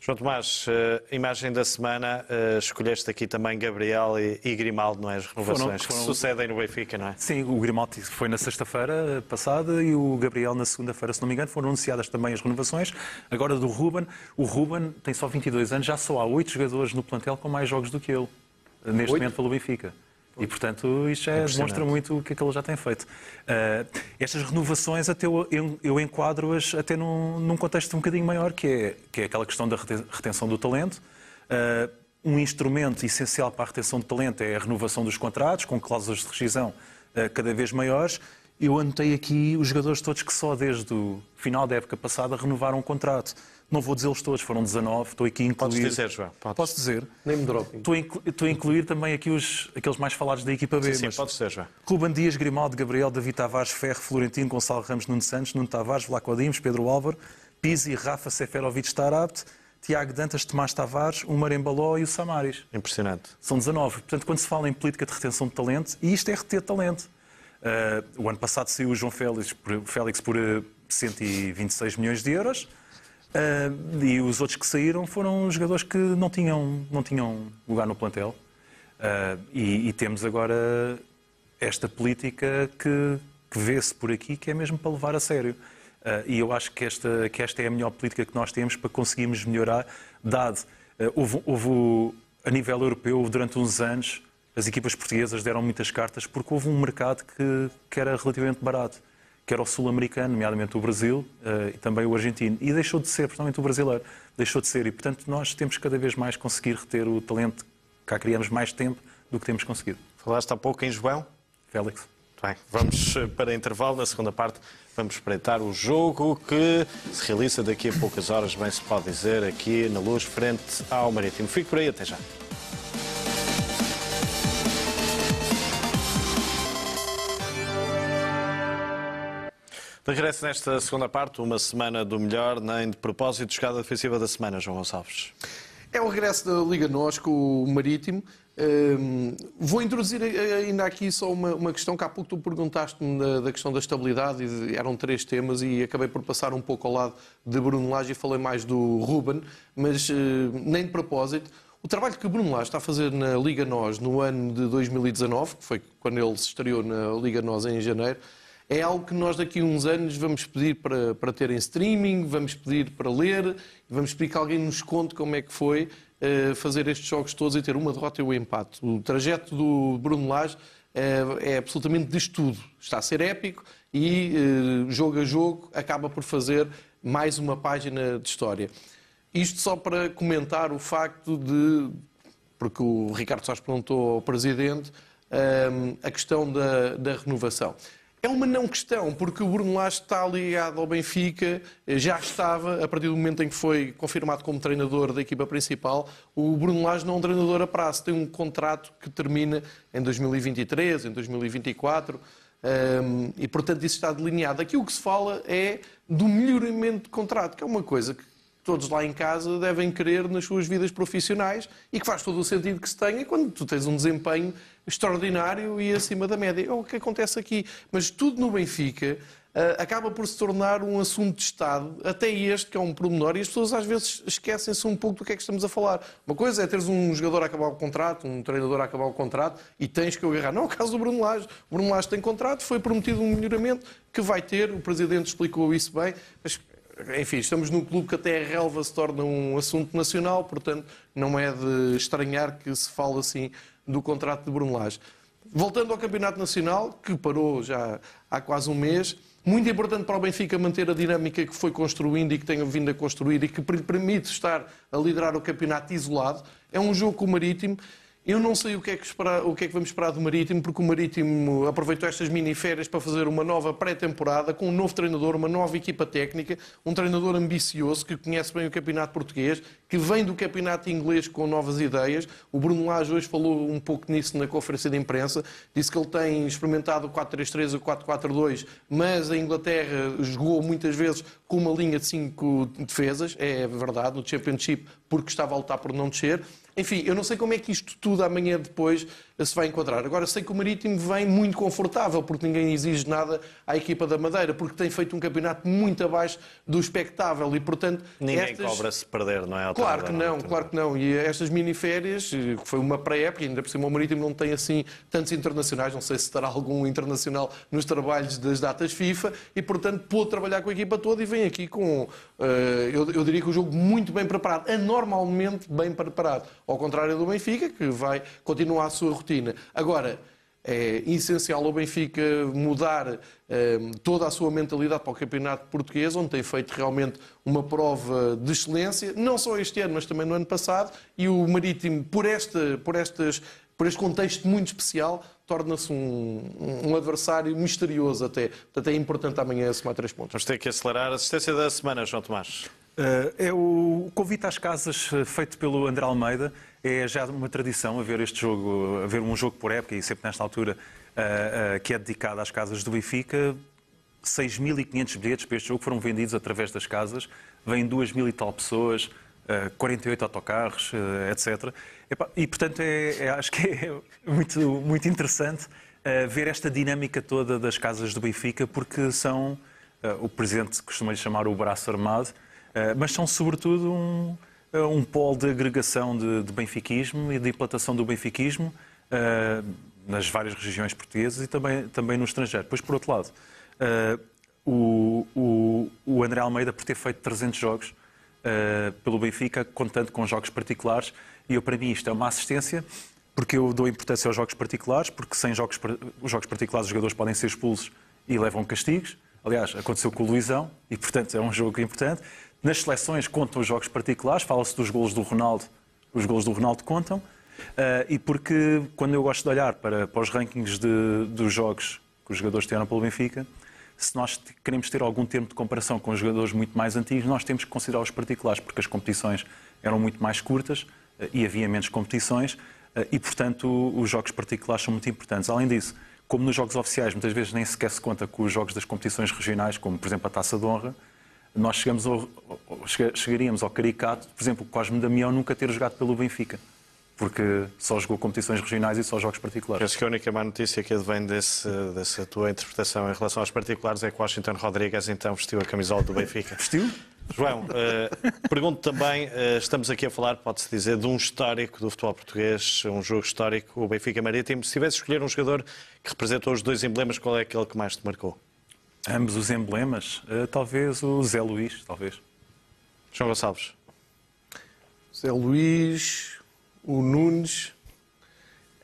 João Tomás, uh, imagem da semana, uh, escolheste aqui também Gabriel e, e Grimaldo, não é? As renovações foram, foram... que sucedem no Benfica, não é? Sim, o Grimaldo foi na sexta-feira passada e o Gabriel na segunda-feira, se não me engano, foram anunciadas também as renovações. Agora do Ruben, o Ruben tem só 22 anos, já só há oito jogadores no plantel com mais jogos do que ele, neste 8? momento pelo Benfica. E, portanto, isto já demonstra muito o que é que ele já tem feito. Uh, estas renovações, até eu, eu, eu enquadro-as até num, num, contexto um bocadinho maior, que é, que é aquela questão da retenção do talento. Uh, um instrumento essencial para a retenção de talento é a renovação dos contratos, com cláusulas de rescisão uh, cada vez maiores. Eu anotei aqui os jogadores todos que só desde o final da época passada renovaram o contrato. Não vou dizê-los todos, foram 19. Estou aqui a incluir. Podes dizer, João. Podes. Posso dizer? Nem me dropping. Estou a, incluir, estou a incluir também aqui os, aqueles mais falados da equipa B. Sim, sim pode ser, João. Ruben Dias, Grimaldo, Gabriel, David Tavares, Ferro, Florentino, Gonçalo Ramos, Nuno Santos, Nuno Tavares, Vlaco Dimos, Pedro Álvaro, Pizzi, Rafa, Seferovic, Starabt, Tiago Dantas, Tomás Tavares, o Marembaló e o Samaris. Impressionante. São 19. Portanto, quando se fala em política de retenção de talento, e isto é reter talento. Uh, o ano passado saiu o João Félix por, Félix por 126 eh, milhões de euros. Uh, e os outros que saíram foram jogadores que não tinham, não tinham lugar no plantel. Uh, e, e, temos agora esta política que, que vê-se por aqui, que é mesmo para levar a sério. Uh, e eu acho que esta, que esta é a melhor política que nós temos para conseguirmos melhorar, dado. houve, houve, a nível europeu, durante uns anos, as equipas portuguesas deram muitas cartas porque houve um mercado que, que era relativamente barato que era o sul-americano, nomeadamente o Brasil uh, e também o argentino. E deixou de ser, principalmente o brasileiro, deixou de ser. E, portanto, nós temos cada vez mais conseguir reter o talento. Cá criamos mais tempo do que temos conseguido. Falaste há pouco em João? Félix. Bem, vamos eh, para intervalo. Na segunda parte, vamos espreitar o jogo que se realiza daqui a poucas horas, bem se pode dizer, aqui na luz, frente ao Marítimo. Fique por aí, até já. De regresso nesta segunda parte, uma semana do melhor, nem de propósito, jogada defensiva da semana, João Gonçalves. É o regresso da Liga Nós com o Marítimo. Um, vou introduzir ainda aqui só uma, uma, questão que há pouco tu perguntaste-me da, da, questão da estabilidade e eram três temas e acabei por passar um pouco ao lado de Bruno Lage e falei mais do Ruben, mas uh, nem de propósito. O trabalho que Bruno Lage está a fazer na Liga Nós no ano de 2019, que foi quando ele se estreou na Liga Nós em janeiro, é algo que nós daqui a uns anos vamos pedir para, para ter em streaming, vamos pedir para ler, vamos pedir que alguém nos conte como é que foi uh, fazer estes jogos todos e ter uma derrota e um empate. O trajeto do Bruno Lage é, é absolutamente de estudo. Está a ser épico e, uh, jogo a jogo, acaba por fazer mais uma página de história. Isto só para comentar o facto de, porque o Ricardo Soares perguntou ao Presidente, a questão da, da renovação. É uma não questão, porque o Bruno Lage está ligado ao Benfica, já estava, a partir do momento em que foi confirmado como treinador da equipa principal, o Bruno Lage não é um treinador a prazo, tem um contrato que termina em 2023, em 2024, um, e portanto isso está delineado. Aqui o que se fala é do melhoramento de contrato, que é uma coisa que todos lá em casa devem querer nas suas vidas profissionais e que faz todo o sentido que se tenha quando tu tens um desempenho extraordinário e acima da média. É o que acontece aqui. Mas tudo no Benfica uh, acaba por se tornar um assunto de Estado, até este, que é um pormenor, e as pessoas às vezes esquecem-se um pouco do que é que estamos a falar. Uma coisa é teres um jogador a acabar o contrato, um treinador a acabar o contrato, e tens que agarrar. Não é o caso do Bruno Lage. O Bruno Lage tem contrato, foi prometido um melhoramento que vai ter, o Presidente explicou isso bem, mas enfim, estamos num clube que até a relva se torna um assunto nacional, portanto, não é de estranhar que se fale assim do contrato de Bruno Lage. Voltando ao Campeonato Nacional, que parou já há quase um mês, muito importante para o Benfica manter a dinâmica que foi construindo e que tem vindo a construir e que permite estar a liderar o campeonato isolado. É um jogo com o Marítimo eu não sei o que, é que esperar, o que é que vamos esperar do Marítimo, porque o Marítimo aproveitou estas mini-férias para fazer uma nova pré-temporada com um novo treinador, uma nova equipa técnica, um treinador ambicioso que conhece bem o campeonato português, que vem do campeonato inglês com novas ideias. O Bruno Lage hoje falou um pouco nisso na conferência de imprensa, disse que ele tem experimentado o 4-3-3 e o 4-4-2, mas a Inglaterra jogou muitas vezes com uma linha de cinco defesas, é verdade, no Championship, porque estava a lutar por não descer. Enfim, eu não sei como é que isto tudo amanhã depois se vai encontrar. Agora, sei que o Marítimo vem muito confortável, porque ninguém exige nada à equipa da Madeira, porque tem feito um campeonato muito abaixo do expectável e, portanto... Ninguém estas... cobra se perder, não é? Claro que não, claro que não. E estas miniférias, que foi uma pré-época, ainda por cima o Marítimo não tem assim tantos internacionais, não sei se terá algum internacional nos trabalhos das datas FIFA, e, portanto, pôde trabalhar com a equipa toda e vem aqui com, uh, eu, eu diria que o jogo muito bem preparado, anormalmente bem preparado, ao contrário do Benfica, que vai continuar a sua rotina rotina. Agora, é essencial o Benfica mudar eh, toda a sua mentalidade para o campeonato português, onde tem feito realmente uma prova de excelência, não só este ano, mas também no ano passado, e o Marítimo, por, este, por, estas, por este contexto muito especial, torna-se um, um, adversário misterioso até. Portanto, é importante amanhã somar três pontos. Vamos ter que acelerar a assistência da semana, João Tomás. Uh, é o convite às casas eh, feito pelo André Almeida é já uma tradição haver este jogo, haver um jogo por época e sempre nesta altura uh, uh, que é dedicado às casas do Benfica. 6.500 bilhetes para este jogo foram vendidos através das casas, vêm 2.000 e tal pessoas, uh, 48 autocarros, etc. E, portanto, é, é, acho que é muito, muito interessante ver esta dinâmica toda das casas do Benfica, porque são, o Presidente costuma lhe chamar o braço armado, mas são sobretudo um, um polo de agregação de, de benfiquismo e de implantação do benfiquismo uh, nas várias regiões portuguesas e também, também no estrangeiro. Pois, por outro lado, o, o, o, André Almeida, por ter feito 300 jogos pelo Benfica, contando com jogos particulares, e eu, para mim isto é uma assistência, porque eu dou importância aos jogos particulares, porque sem jogos, os jogos particulares os jogadores podem ser expulsos e levam castigos. Aliás, aconteceu com o Luizão e, portanto, é um jogo importante. Nas seleções contam os jogos particulares, fala-se dos golos do Ronaldo, os golos do Ronaldo contam. Uh, e porque quando eu gosto de olhar para, para os rankings de, dos jogos que os jogadores tiveram pelo Benfica, se nós queremos ter algum termo de comparação com os jogadores muito mais antigos, nós temos que considerar os particulares, porque as competições eram muito mais curtas uh, e havia menos competições, uh, e portanto os jogos particulares são muito importantes. Além disso, como nos jogos oficiais muitas vezes nem sequer se conta com os jogos das competições regionais, como por exemplo a Taça de Honra, nós chegamos ao, chegaríamos ao caricato, por exemplo, Cosme Damião nunca ter jogado pelo Benfica, porque só jogou competições regionais e só jogos particulares. Penso que a única má notícia que advém desse, dessa tua interpretação em relação aos particulares é que Washington Rodrigues então vestiu a camisola do Benfica. Vestiu? João, uh, pergunto também, uh, estamos aqui a falar, pode-se dizer, de um histórico do futebol português, um jogo histórico, o Benfica Marítimo. Se tivesse escolher um jogador que representou os dois emblemas, qual é aquele que mais te marcou? Ambos os emblemas, uh, talvez o Zé Luís, talvez. João Gonçalves. Zé Luís, o Nunes.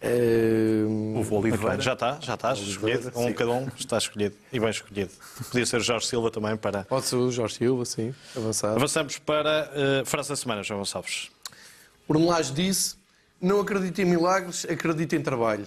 Uh... O Oliveira. Já está, já está escolhido. Um cada um está escolhido. E bem escolhido. Podia ser o Jorge Silva também para. Pode ser o Jorge Silva, sim. Avançado. Avançamos para uh, frase da semana, João Gonçalves. Bruno Lage disse: Não acredito em milagres, acredito em trabalho.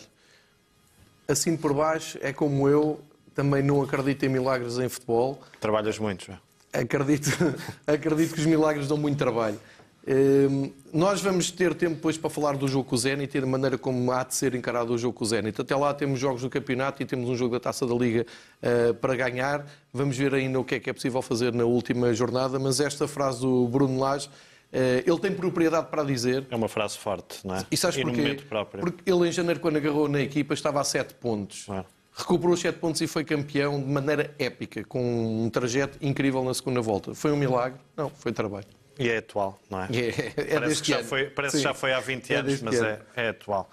Assim por baixo, é como eu, também não acredito em milagres em futebol. Trabalhas muito, já. Acredito, acredito que os milagres dão muito trabalho. Ehm, nós vamos ter tempo depois para falar do jogo com o Zenit e da maneira como há de ser encarado o jogo com o Zenit. Até lá temos jogos do campeonato e temos um jogo da Taça da Liga uh, para ganhar. Vamos ver ainda o que é que é possível fazer na última jornada, mas esta frase do Bruno Lage, uh, ele tem propriedade para dizer. É uma frase forte, não é? E sabes porquê? Porque ele em janeiro, quando agarrou na equipa, estava a 7 pontos. É recuperou os 7 pontos e foi campeão de maneira épica, com um trajeto incrível na segunda volta. Foi um milagre? Não, foi trabalho. E é atual, não é? é, é parece que já, foi, parece que já foi há 20 é anos, mas é, é, atual.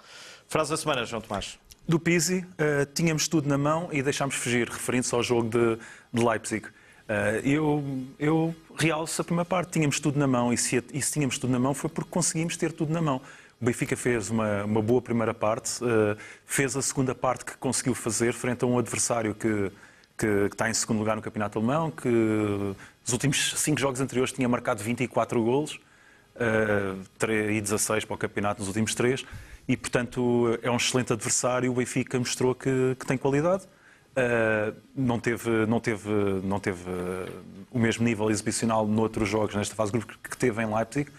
Frase da semana, João Tomás. Do Pizzi, uh, tínhamos tudo na mão e deixámos fugir, referindo-se ao jogo de, de Leipzig. Uh, eu, eu realço a primeira parte, tínhamos tudo na mão, e se, e se tínhamos tudo na mão foi porque conseguimos ter tudo na mão. O Benfica fez uma, uma boa primeira parte, uh, fez a segunda parte que conseguiu fazer frente a um adversário que, que, que, está em segundo lugar no Campeonato Alemão, que nos últimos cinco jogos anteriores tinha marcado 24 golos uh, e 16 para o campeonato nos últimos três. E, portanto, é um excelente adversário. O Benfica mostrou que, que tem qualidade. Uh, não teve, não teve, não teve o mesmo nível exibicional noutros jogos nesta fase de grupo que teve em Leipzig,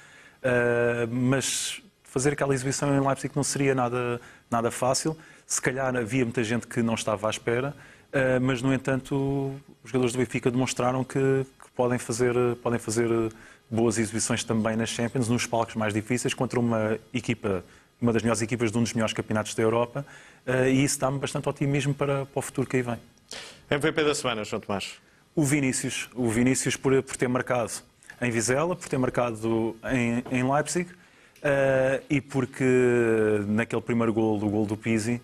mas fazer aquela exibição em Leipzig não seria nada, nada fácil. Se calhar havia muita gente que não estava à espera, eh, mas, no entanto, os jogadores do Benfica demonstraram que, que podem, fazer, podem fazer boas exibições também nas Champions, nos palcos mais difíceis, contra uma equipa uma das melhores equipas de um dos melhores campeonatos da Europa uh, e isso dá-me bastante otimismo para, para o futuro que aí vem. MVP da semana, João Tomás. O Vinícius, o Vinícius por, por ter marcado em Vizela, por ter marcado em, em Leipzig uh, e porque naquele primeiro gol, do gol do Pizzi,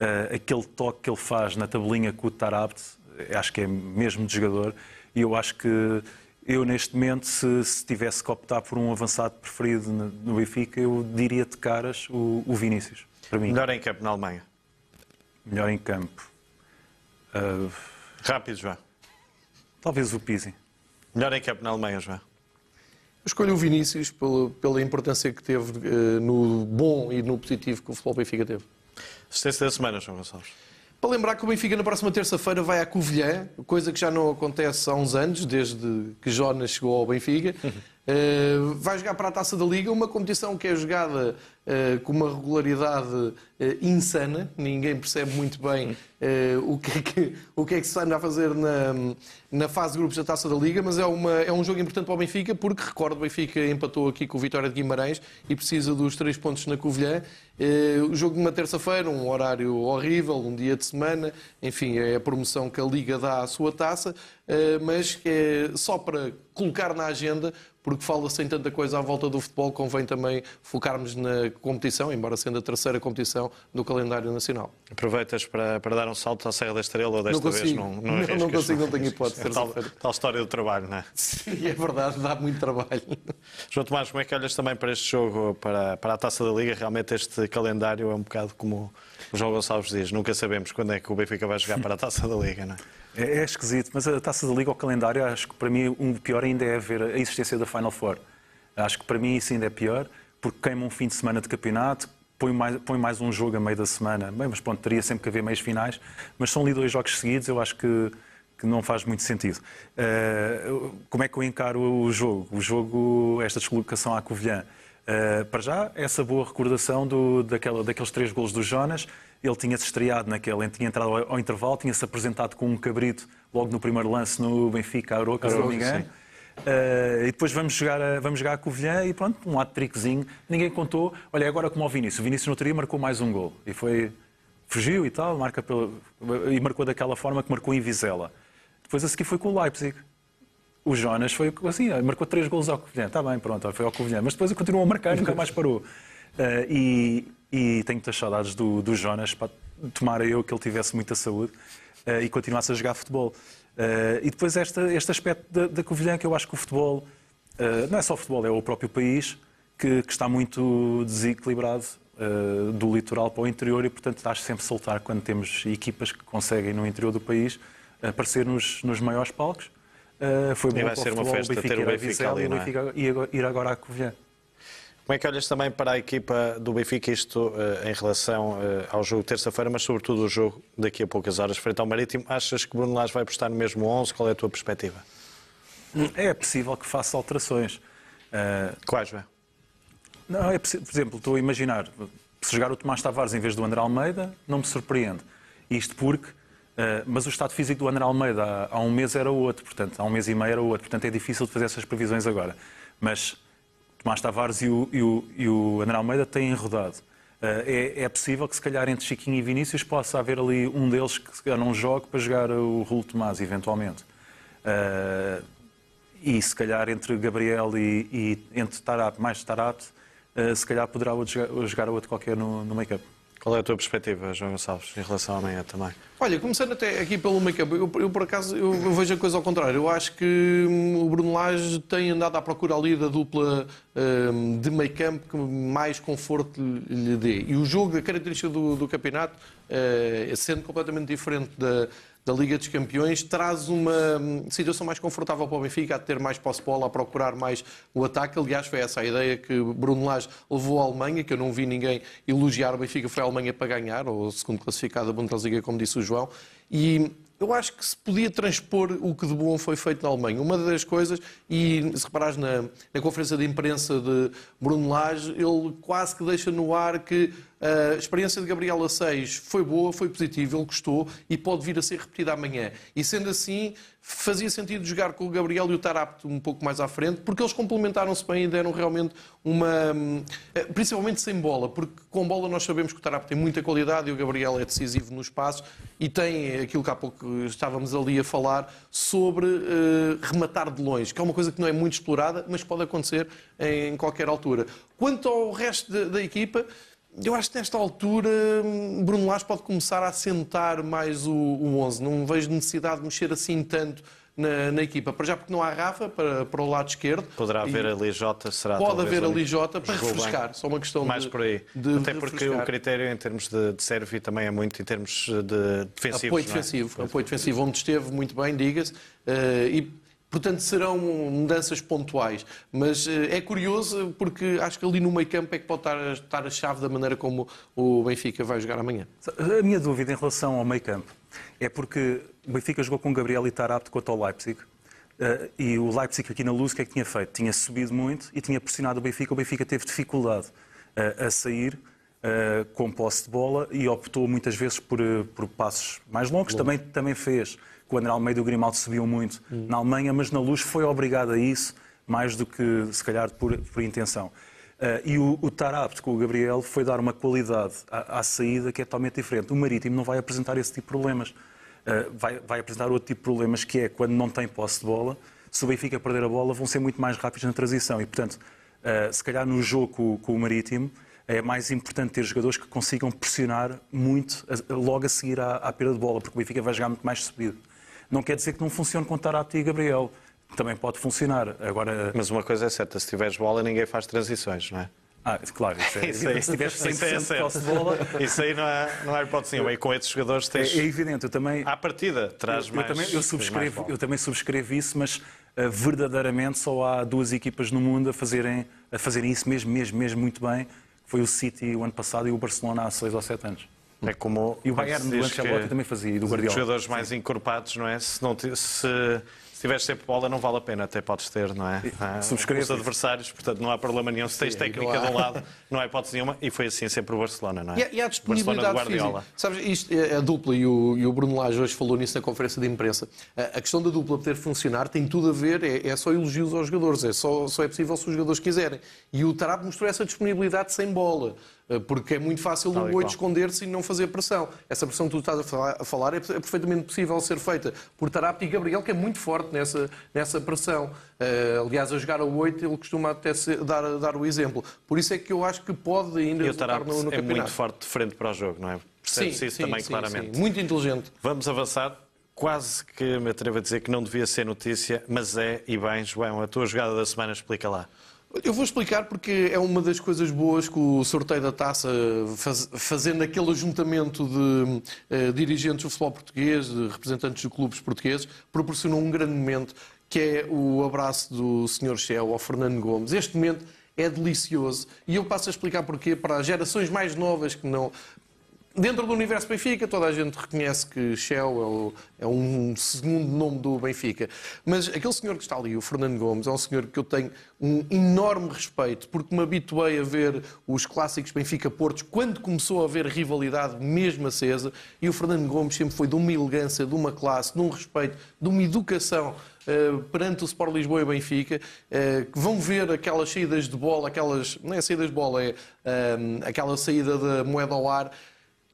uh, aquele toque que ele faz na tabelinha com o Tarabt, acho que é mesmo de jogador e eu acho que eu, neste momento, se, se, tivesse que optar por um avançado preferido no Benfica, eu diria de caras o, o Vinícius. Para mim. Melhor em campo na Alemanha? Melhor em campo. Uh... Rápido, João. Talvez o Pizzi. Melhor em campo na Alemanha, João? Eu escolho o Vinícius pela, pela importância que teve uh, no bom e no positivo que o futebol Benfica teve. Assistência da semana, João Gonçalves. Para lembrar que o Benfica na próxima terça-feira vai à Covilhã, coisa que já não acontece há uns anos, desde que Jonas chegou ao Benfica. Uh, vai jogar para a Taça da Liga, uma competição que é jogada uh, com uma regularidade uh, insana. Ninguém percebe muito bem o, que é que, o que é que se anda a fazer na, na fase de grupos da Taça da Liga, mas é, uma, é um jogo importante para o Benfica, porque, recordo, o Benfica empatou aqui com o Vitória de Guimarães e precisa dos três pontos na Covilhã. o jogo de uma terça-feira, um horário horrível, um dia de semana, enfim, é a promoção que a Liga dá à sua taça, mas é só para colocar na agenda porque fala-se em tanta coisa à volta do futebol, convém também focarmos na competição, embora sendo a terceira competição do calendário nacional. Aproveitas para, para dar um salto à Serra da Estrela ou desta não vez não Não, não, não consigo, não tenho hipótese. Tal, tal história do trabalho, não é? Sim, é verdade, dá muito trabalho. João Tomás, como é que olhas também para este jogo, para, para a Taça da Liga? Realmente este calendário é um bocado como o João Gonçalves diz, nunca sabemos quando é que o Benfica vai jogar para a Taça da Liga, não é? É, é esquisito, mas a Taça da Liga, o calendário, acho que para mim o pior ainda é ver a existência da Final Four. Acho que para mim isso ainda é pior, porque queima um fim de semana de campeonato, põe mais, põe mais um jogo a meio da semana. Bem, mas pronto, teria sempre que haver meios finais, mas são ali dois jogos seguidos, eu acho que, que não faz muito sentido. Uh, como é que eu encaro o jogo? O jogo, esta deslocação à Covilhã. Uh, para já, essa boa recordação do, daquela, daqueles três golos do Jonas, ele tinha-se estreado naquele, tinha entrado ao, ao intervalo, tinha-se apresentado com um cabrito logo no primeiro lance no Benfica, Aroca, se não me engano. Uh, e depois vamos jogar, a, vamos jogar a Covilhã e pronto, um hat-trickzinho. Ninguém contou. Olha, agora como o Vinícius. O Vinícius no outro dia marcou mais um gol. E foi... Fugiu e tal, marca e marcou daquela forma que marcou em Vizela. Depois a seguir foi com o Leipzig. O Jonas foi assim, marcou três gols ao Covilhã. Está bem, pronto, foi ao Covilhã. Mas depois continuou a marcar e nunca mais parou. Uh, e, e tenho muitas saudades do, do Jonas. Para, tomara eu que ele tivesse muita saúde uh, e continuasse a jogar futebol. Uh, e depois esta, este aspecto da, da Covilhã, que eu acho que o futebol, uh, não é só o futebol, é o próprio país, que, que está muito desequilibrado do litoral para o interior e, portanto, acho sempre saltar quando temos equipas que conseguem no interior do país aparecer nos, nos maiores palcos. foi bom e vai ser uma festa ter o Benfica ali, é? E ir agora à Covilhã. Como é que olhas também para a equipa do Benfica, isto uh, em relação uh, ao jogo terça-feira, mas sobretudo o jogo daqui a poucas horas, frente ao Marítimo? Achas que Bruno Lage vai postar no mesmo 11? Qual é a tua perspectiva? É possível que faça alterações. Uh... Quais, vai? Não, é por exemplo, estou a imaginar, se jogar o Tomás Tavares em vez do André Almeida, não me surpreende. Isto porque, mas o estado físico do André Almeida há, há um mês era outro, portanto, há um mês e meio era outro, portanto é difícil de fazer essas previsões agora. Mas Tomás Tavares e o, e o, e o André Almeida têm rodado. Uh, é, é, possível que, se calhar, entre Chiquinho e Vinícius possa haver ali um deles que não jogue para jogar o Rulo Tomás, eventualmente. Uh, e, se calhar, entre Gabriel e, e entre Tarat, mais Tarat, uh, se calhar poderá jogar, jogar outro qualquer no, no make-up. Qual é a tua perspectiva, João Gonçalves, em relação à amanhã também? Olha, começando até aqui pelo make-up, eu, eu, por acaso eu, eu, vejo a coisa ao contrário. Eu acho que hum, o Bruno Lage tem andado à procura ali da dupla um, de make-up que mais conforto lhe dê. E o jogo, a característica do, do campeonato, uh, sendo completamente diferente da, da Liga dos Campeões, traz uma hum, situação mais confortável para o Benfica, a ter mais posse-bola, a procurar mais o ataque. Aliás, foi essa a ideia que Bruno Lage levou à Alemanha, que eu não vi ninguém elogiar o Benfica, foi a Alemanha para ganhar, ou segundo classificado da Bundesliga, como disse o João. E eu acho que se podia transpor o que de bom foi feito na Alemanha. Uma das coisas, e se reparares na, na conferência de imprensa de Bruno Lage, ele quase que deixa no ar que A experiência de Gabriel a 6 foi boa, foi positiva, ele gostou e pode vir a ser repetida amanhã. E sendo assim, fazia sentido jogar com o Gabriel e o Tarapto um pouco mais à frente, porque eles complementaram-se bem e deram realmente uma. eh, Principalmente sem bola, porque com bola nós sabemos que o Tarapto tem muita qualidade e o Gabriel é decisivo no espaço e tem aquilo que há pouco estávamos ali a falar sobre eh, rematar de longe, que é uma coisa que não é muito explorada, mas pode acontecer em qualquer altura. Quanto ao resto da equipa. Eu acho que nesta altura hum, Bruno Lage pode começar a assentar mais o, o 11. Não vejo necessidade de mexer assim tanto na, na equipa. Para já porque não há Rafa para, para o lado esquerdo. Poderá haver ali Jota, será Pode haver único. Jota para Jogou bem. refrescar. Só uma questão Mais de, por aí. de Até porque refrescar. o critério em termos de, de serve também é muito em termos de defensivos. Apoio não é? defensivo, apoio defensivo, onde esteve muito bem, diga-se. Eh, e, portanto, serão mudanças pontuais. Mas eh, é curioso porque acho que ali no meio campo é que pode estar, a- estar a chave da maneira como o Benfica vai jogar amanhã. A minha dúvida em relação ao meio campo é porque o Benfica jogou com Gabriel e Tarapto contra o Leipzig. eh, e o Leipzig aqui na luz, o que é que tinha feito? Tinha subido muito e tinha pressionado o Benfica. O Benfica teve dificuldade eh, a sair eh, com posse de bola e optou muitas vezes por, por passos mais longos. Também, também fez. O André Almeida e o Grimaldo subiam muito na Alemanha, mas na luz foi obrigado a isso, mais do que se calhar por, por intenção. Uh, e o, o Tarapto com o Gabriel foi dar uma qualidade à, à saída que é totalmente diferente. O Marítimo não vai apresentar esse tipo de problemas. Uh, vai, vai apresentar outro tipo de problemas, que é quando não tem posse de bola, se o Benfica perder a bola, vão ser muito mais rápidos na transição. E, portanto, uh, se calhar no jogo com, com o Marítimo, é mais importante ter jogadores que consigam pressionar muito a- logo a seguir à, à perda de bola, porque o Benfica vai jogar muito mais subido. Não quer dizer que não funcione com Tarapto e Gabriel. Também pode funcionar. Agora, Mas uma coisa é certa, se tiveres bola ninguém faz transições, não é? ah, claro, isso é, Isso aí- se tiveres isso aí 100% é de posse de bola, Isso aí não há, não há hipótese nenhuma. E com esses jogadores é, tens... é evidente. Eu também, À partida, traz eu, mais... também, eu, tens mais subscrevo, eu também subscrevo isso, mas ah, verdadeiramente só há duas equipas no mundo a fazerem, a fazerem isso mesmo, mesmo, mesmo muito bem. Foi o City o ano passado e o Barcelona há seis ou sete anos. É como E o Bayern do diz Ancelotti que também fazia, e do Os Guardiola. jogadores mais encorpados, não é? Se, não se, se tiveres sempre bola, não vale a pena, até podes ter, não é? Ah, subscrevo Os adversários, portanto, não há problema nenhum. Se tens técnica de um lado, não há hipótese nenhuma. E foi assim sempre o Barcelona, não é? E, a- e há Barcelona disponibilidade de Guardiola. física. Sabes, isto, é- a dupla, e o, e o Bruno Lage hoje falou nisso na conferência de imprensa, a, a questão da dupla poder funcionar tem tudo a ver, é, é só elogios aos jogadores, é só, só é possível se os jogadores quiserem. E o Tarap mostrou essa disponibilidade sem bola, porque é muito fácil Tal o e 8 qual. esconder-se e não fazer pressão. Essa pressão que tu estás a falar, a falar é, é perfeitamente possível ser feita por Tarap e Gabriel, que é muito forte nessa, nessa pressão. Eh, aliás, a jogar a 8, ele costuma até ser- dar, dar o exemplo. Por isso é que eu acho que pode ainda E Tarap no, no é campeonato. muito forte de frente para o jogo, não é? Percebe-se isso também claramente. sim. Muito inteligente. Vamos avançar. Quase que me atrevo a dizer que não devia ser notícia, mas é, e bem, João, a tua jogada da semana explica lá. Eu vou explicar porque é uma das coisas boas que o sorteio da taça, faz- fazendo aquele ajuntamento de eh, dirigentes do futebol português, de representantes de clubes portugueses, proporcionou um grande momento, que é o abraço do Sr. Shell ao Fernando Gomes. Este momento é delicioso e eu passo a explicar porquê para as gerações mais novas que não. Dentro do universo Benfica, toda a gente reconhece que Shell é, é um segundo nome do Benfica. Mas aquele senhor que está ali, o Fernando Gomes, é um senhor que eu tenho um enorme respeito, porque me habituei a ver os clássicos Benfica-Portos quando começou a haver rivalidade mesmo acesa. E o Fernando Gomes sempre foi de uma elegância, de uma classe, de um respeito, de uma educação. eh, perante o Sport Lisboa e Benfica, eh, que vão ver aquelas saídas de bola, aquelas, não é saídas de bola, é eh, aquela saída da moeda ao ar,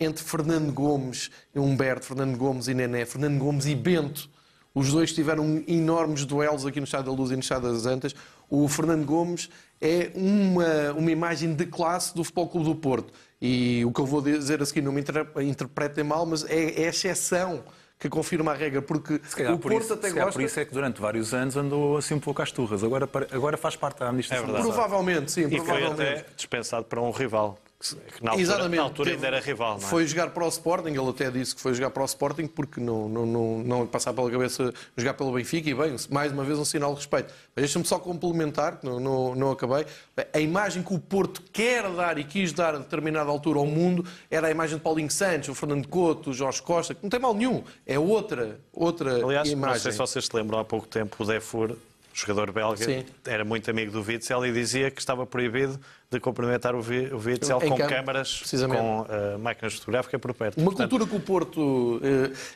entre Fernando Gomes e Humberto, Fernando Gomes e Nené, Fernando Gomes e Bento. Os dois tiveram enormes duelos aqui no Estado da Luz e no Estado das Antas. O Fernando Gomes é uma, uma imagem de classe do Futebol Clube do Porto. E o que eu vou dizer a seguir não me inter- interpretem mal, mas é, é a exceção que confirma a regra, porque calhar, o por, Porto isso, até gosta... por isso é que durante vários anos andou assim um pouco às turras. Agora, agora faz parte da administração. É verdade. Provavelmente, sim, E foi provavelmente. até dispensado para um rival, que na altura, Exatamente. na altura ainda era rival, não é? Foi jogar para o Sporting, ele até disse que foi jogar para o Sporting porque não, não, não, não lhe passava pela cabeça jogar pelo Benfica e bem, mais uma vez um sinal de respeito. Mas deixa-me só complementar, que não, não, não acabei. A imagem que o Porto quer dar e quis dar a determinada altura ao mundo era a imagem de Paulinho Santos, o Fernando Couto, o Jorge Costa, que não tem mal nenhum, é outra, outra Aliás, não imagem. sei se vocês se lembram, há pouco tempo o Defur jogador belga, Sim. era muito amigo do Witzel e dizia que estava proibido de cumprimentar o Vi- o com campo, câmaras, com eh, máquinas fotográficas por perto. Uma Portanto, cultura que o Porto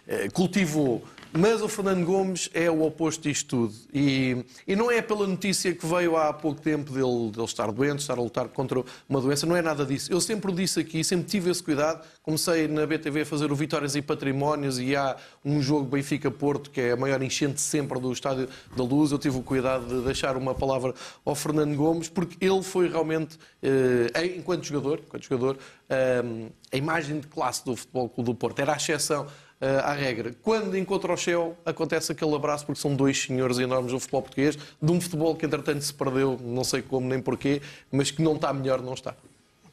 eh, cultivou, mas o Fernando Gomes é o oposto disto tudo. E, e não é pela notícia que veio há pouco tempo dele, dele estar doente, estar a lutar contra uma doença, não é nada disso. Eu sempre disse aqui, sempre tive esse cuidado. Comecei na BTV a fazer o Vitórias e Patrimónios e há um jogo Benfica-Porto, que é a maior enchente sempre do Estádio da Luz. Eu tive o cuidado de deixar uma palavra ao Fernando Gomes, porque ele foi realmente, enquanto jogador, enquanto jogador eh, a imagem de classe do Futebol Clube do Porto. Era a exceção eh, à regra. Quando encontra o Shell, acontece aquele abraço, porque são dois senhores enormes do futebol português, de um futebol que entretanto se perdeu, não sei como nem porquê, mas que não está melhor, não está.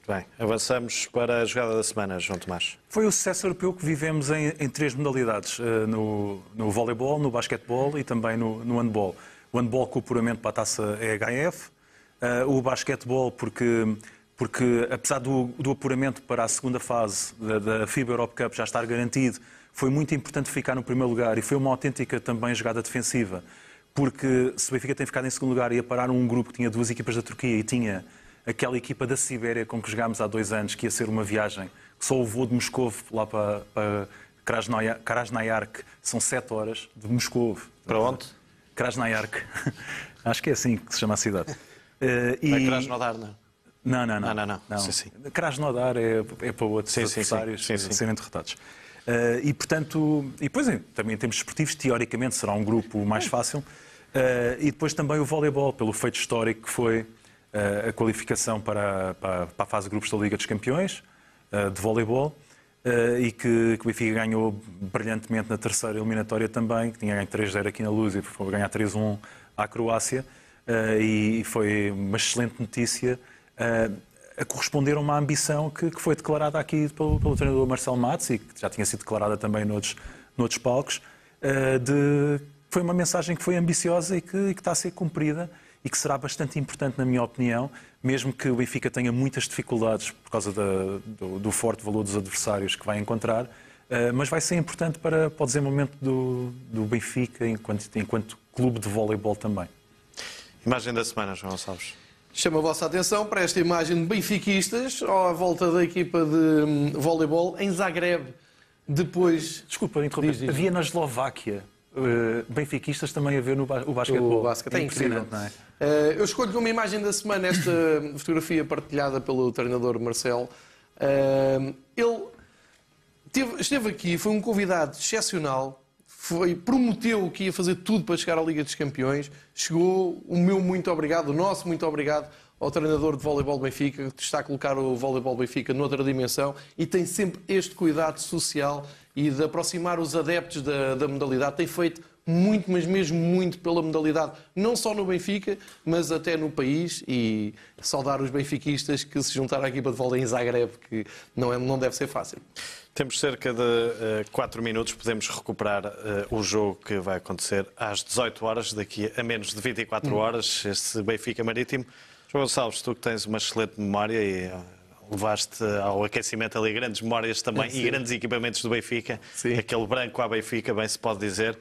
Bem, avançamos para a jogada da semana, João Tomás. Foi o sucesso europeu que vivemos em, em três modalidades: eh, no, no voleibol, no basquetebol e também no, no handball. O handball com o apuramento para a taça EHF, eh, o basquetebol porque, porque apesar do, do apuramento para a segunda fase da, da FIBA Europe Cup já estar garantido, foi muito importante ficar no primeiro lugar e foi uma autêntica também jogada defensiva. Porque se o Benfica tem ficado em segundo lugar e a parar um grupo que tinha duas equipas da Turquia e tinha aquela equipa da Sibéria com que jogámos há dois anos, que ia ser uma viagem, que só o voo de Moscou lá para, para Krasnoyarsk são sete horas, de Moscou. Para onde? Krasnoyarsk. Acho que é assim que se chama a cidade. Eh, Vai e- Krasnodar, não? não, não, não. Ah, não, não. Sim, sim. Krasnodar é, é para outros Sim, adversários Sim, sim. serem derrotados. Eh, e, portanto, e depois, eh, também em termos esportivos, teoricamente será um grupo mais fácil. Eh, e depois também o voleibol, pelo feito histórico que foi eh, a qualificação para, para, para a fase de grupos da Liga dos Campeões de voleibol. e que, que o Benfica ganhou brilhantemente na terceira eliminatória também, que tinha ganho 3-0 aqui na Luz e foi ganhar 3-1 à Croácia. Eh, e foi uma excelente notícia eh, a corresponder a uma ambição que, que foi declarada aqui pelo, pelo treinador Marcelo Matos e que já tinha sido declarada também noutros, noutros palcos, eh, de, foi uma mensagem que foi ambiciosa e que, e que está a ser cumprida e que será bastante importante, na minha opinião, mesmo que o Benfica tenha muitas dificuldades por causa da- do, do forte valor dos adversários que vai encontrar, mas vai ser importante para, para o desenvolvimento do, do Benfica enquanto, enquanto clube de voleibol também. Imagem da semana, João Gonçalves. Chamo a vossa atenção para esta imagem de benfiquistas à volta da equipa de hum, voleibol em Zagreb. Depois Desculpa, interromper. Diz, diz. Havia na Eslováquia eh, benfiquistas também a ver no ba- o basquetebol. O basquete é Impressionante, incrível. não é? Eh, eu escolho como imagem da semana esta fotografia partilhada pelo treinador Marcelo. Eh, ele teve- esteve aqui, foi um convidado excepcional, foi, prometeu que ia fazer tudo para chegar à Liga dos Campeões. Chegou, o meu muito obrigado, o nosso muito obrigado ao treinador de voleibol Benfica, que está a colocar o voleibol Benfica noutra dimensão e tem sempre este cuidado social e de aproximar os adeptos da, da modalidade. Tem feito muito, mas mesmo muito pela modalidade, não só no Benfica, mas até no país e saudar os benfiquistas que se juntaram à equipa de vôlei em Zagreb, que não, é, não deve ser fácil. Temos cerca de 4 minutos, podemos recuperar eh, o jogo que vai acontecer às 18 horas, daqui a menos de 24 horas, este Benfica Marítimo. João Gonçalves, tu que tens uma excelente memória e eh, levaste ao aquecimento ali grandes memórias também e grandes equipamentos do Benfica, Sim. aquele branco à Benfica, bem se pode dizer.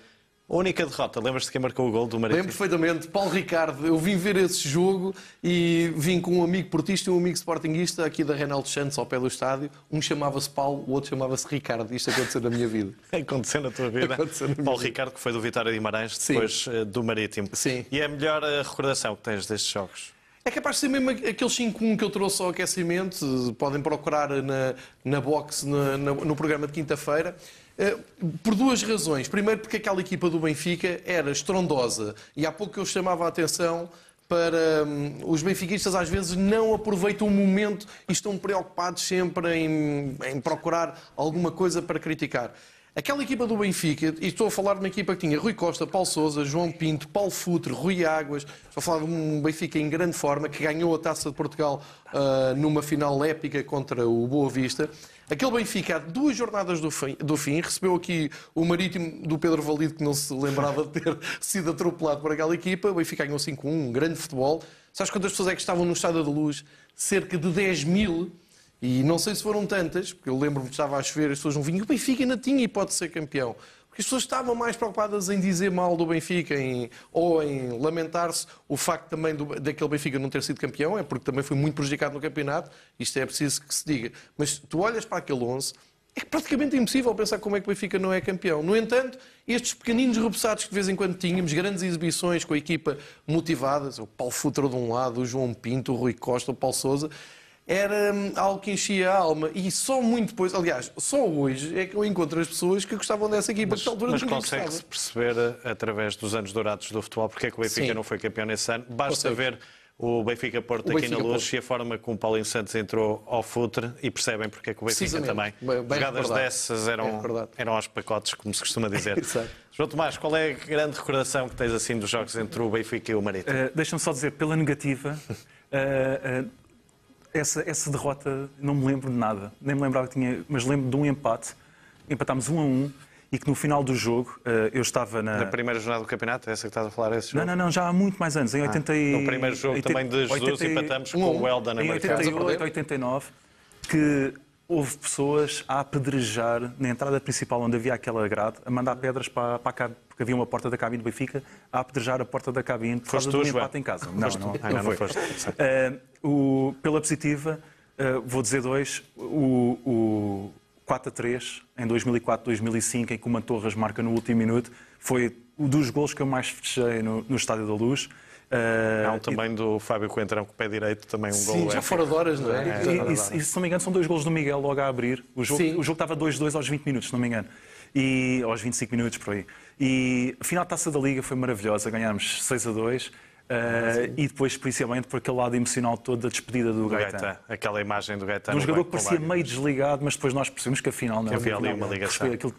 A única derrota, lembras-te quem marcou o gol do Marítimo? Lembro perfeitamente, Paulo Ricardo, eu vim ver esse jogo e vim com um amigo portista e um amigo sportinguista aqui da Reinaldo Santos, ao pé do estádio. Um chamava-se Paulo, o outro chamava-se Ricardo. Isto aconteceu na minha vida. Aconteceu na tua vida. Aconteceu na minha Paulo vida. Ricardo, que foi do Vitória de Guimarães, Sim. depois eh, do Marítimo. Sim. E é a melhor eh, recordação que tens destes jogos? É capaz de ser mesmo aquele 5-1 que eu trouxe ao aquecimento. Podem procurar na, na box na- na- no programa de quinta-feira. Eh, Por duas razões. Primeiro, porque aquela equipa do Benfica era estrondosa. E há pouco eu chamava a atenção para hum, os benfiquistas às vezes não aproveitam o momento e estão preocupados sempre em, em procurar alguma coisa para criticar. Aquela equipa do Benfica, e estou a falar de uma equipa que tinha Rui Costa, Paulo Sousa, João Pinto, Paulo Futre, Rui Águas, estou a falar de um Benfica em grande forma, que ganhou a Taça de Portugal ah, numa final épica contra o Boa Vista. Aquele Benfica, há duas jornadas do fim, do fim, recebeu aqui o Marítimo do Pedro Valido, que não se lembrava de ter sido atropelado por aquela equipa. O Benfica ganhou 5-1, um grande futebol. Sabes quantas pessoas é que estavam no Estádio da Luz? Cerca de 10 mil. E não sei se foram tantas, porque eu lembro-me que estava a chover, as pessoas não vinham. O Benfica ainda tinha hipótese de ser campeão. Porque as pessoas estavam mais preocupadas em dizer mal do Benfica em, ou em lamentar-se o facto também do, daquele Benfica não ter sido campeão, é porque também foi muito prejudicado no campeonato, isto é preciso que se diga. Mas tu olhas para aquele 11, é praticamente impossível pensar como é que o Benfica não é campeão. No entanto, estes pequeninos repousados que de vez em quando tínhamos, grandes exibições com a equipa motivadas, o Paulo Futra de um lado, o João Pinto, o Rui Costa, o Paulo Souza, era hum, algo que enchia a alma. E só muito depois, aliás, só hoje é que eu encontro as pessoas que gostavam dessa equipa. Mas, altura mas consegue-se perceber, eh, através dos anos dourados do futebol, porque é que o Benfica Sim. não foi campeão nesse ano. Basta Consegue. ver o Benfica Porto O aqui Benfica na luz Porto. e a forma como o Paulinho Santos entrou ao futre e percebem porque é que o Benfica também. Bem- bem Jogadas recordado. dessas eram, eram aos pacotes, como se costuma dizer. João Tomás, qual é a grande recordação que tens assim dos jogos entre o Benfica e o Marítimo? Uh, Deixa-me só dizer, pela negativa, uh, uh, essa, essa derrota não me lembro de nada. Nem me lembrava que tinha. Mas lembro de um empate. Empatámos um a um e que no final do jogo uh, eu estava na. Na primeira jornada do campeonato, é essa que estás a falar, esse jogo? Não, não, não, já há muito mais anos, em 80 e... no primeiro jogo 80 também de Jesus 80 e- empatamos um com o Elda na Em marcada. 88, 89, que houve pessoas a apedrejar na entrada principal onde havia aquela grade, a mandar pedras para, para a cabine, porque havia uma porta da cabine do Benfica, a apedrejar a porta da cabine por causa do João? empate em casa. Não, não, não não, não foi. foste. Eh, o- pela positiva, eh, vou dizer dois. O, o 4 a 3 em 2004, 2005, em que o Mantorras marca no último minuto, foi um dos golos que eu mais festejei no, no Estádio da Luz. Eh, Há um também do Fábio Coentrão com o pé direito, também um Sim, gol já épico. fora de horas, não é? e, e, se- e se não me engano, são dois golos do Miguel logo a abrir. O jogo, Sim. o jogo estava 2-2 aos 20 minutos, se não me engano. E, aos 25 minutos, por aí. E a final da taça da Liga foi maravilhosa, ganhámos 6 a 2. eh, e depois, principalmente, por aquele lado emocional todo da despedida do Do Gaetan. Gaetan, aquela imagem do Gaetan. De um jogador que parecia meio desligado, mas depois nós percebemos que afinal não. Havia ali afinal, uma ligação. Aquilo,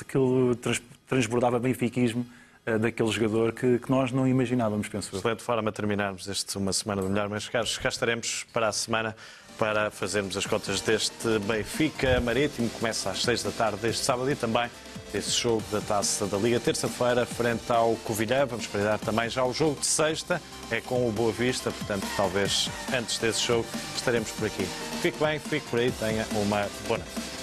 aquilo trans- transbordava benfiquismo eh, daquele jogador que, que nós não imaginávamos, penso eu. Excelente forma de terminarmos este uma semana do melhor, mas caros, cá estaremos para a semana para fazermos as contas deste Benfica Marítimo. Começa às 6 da tarde deste sábado e também desse jogo da Taça da Liga, terça-feira, frente ao Covilhã. Vamos esperar também já o jogo de sexta, é com o Boa Vista, portanto, talvez antes desse jogo estaremos por aqui. Fique bem, fique por aí, tenha uma boa noite.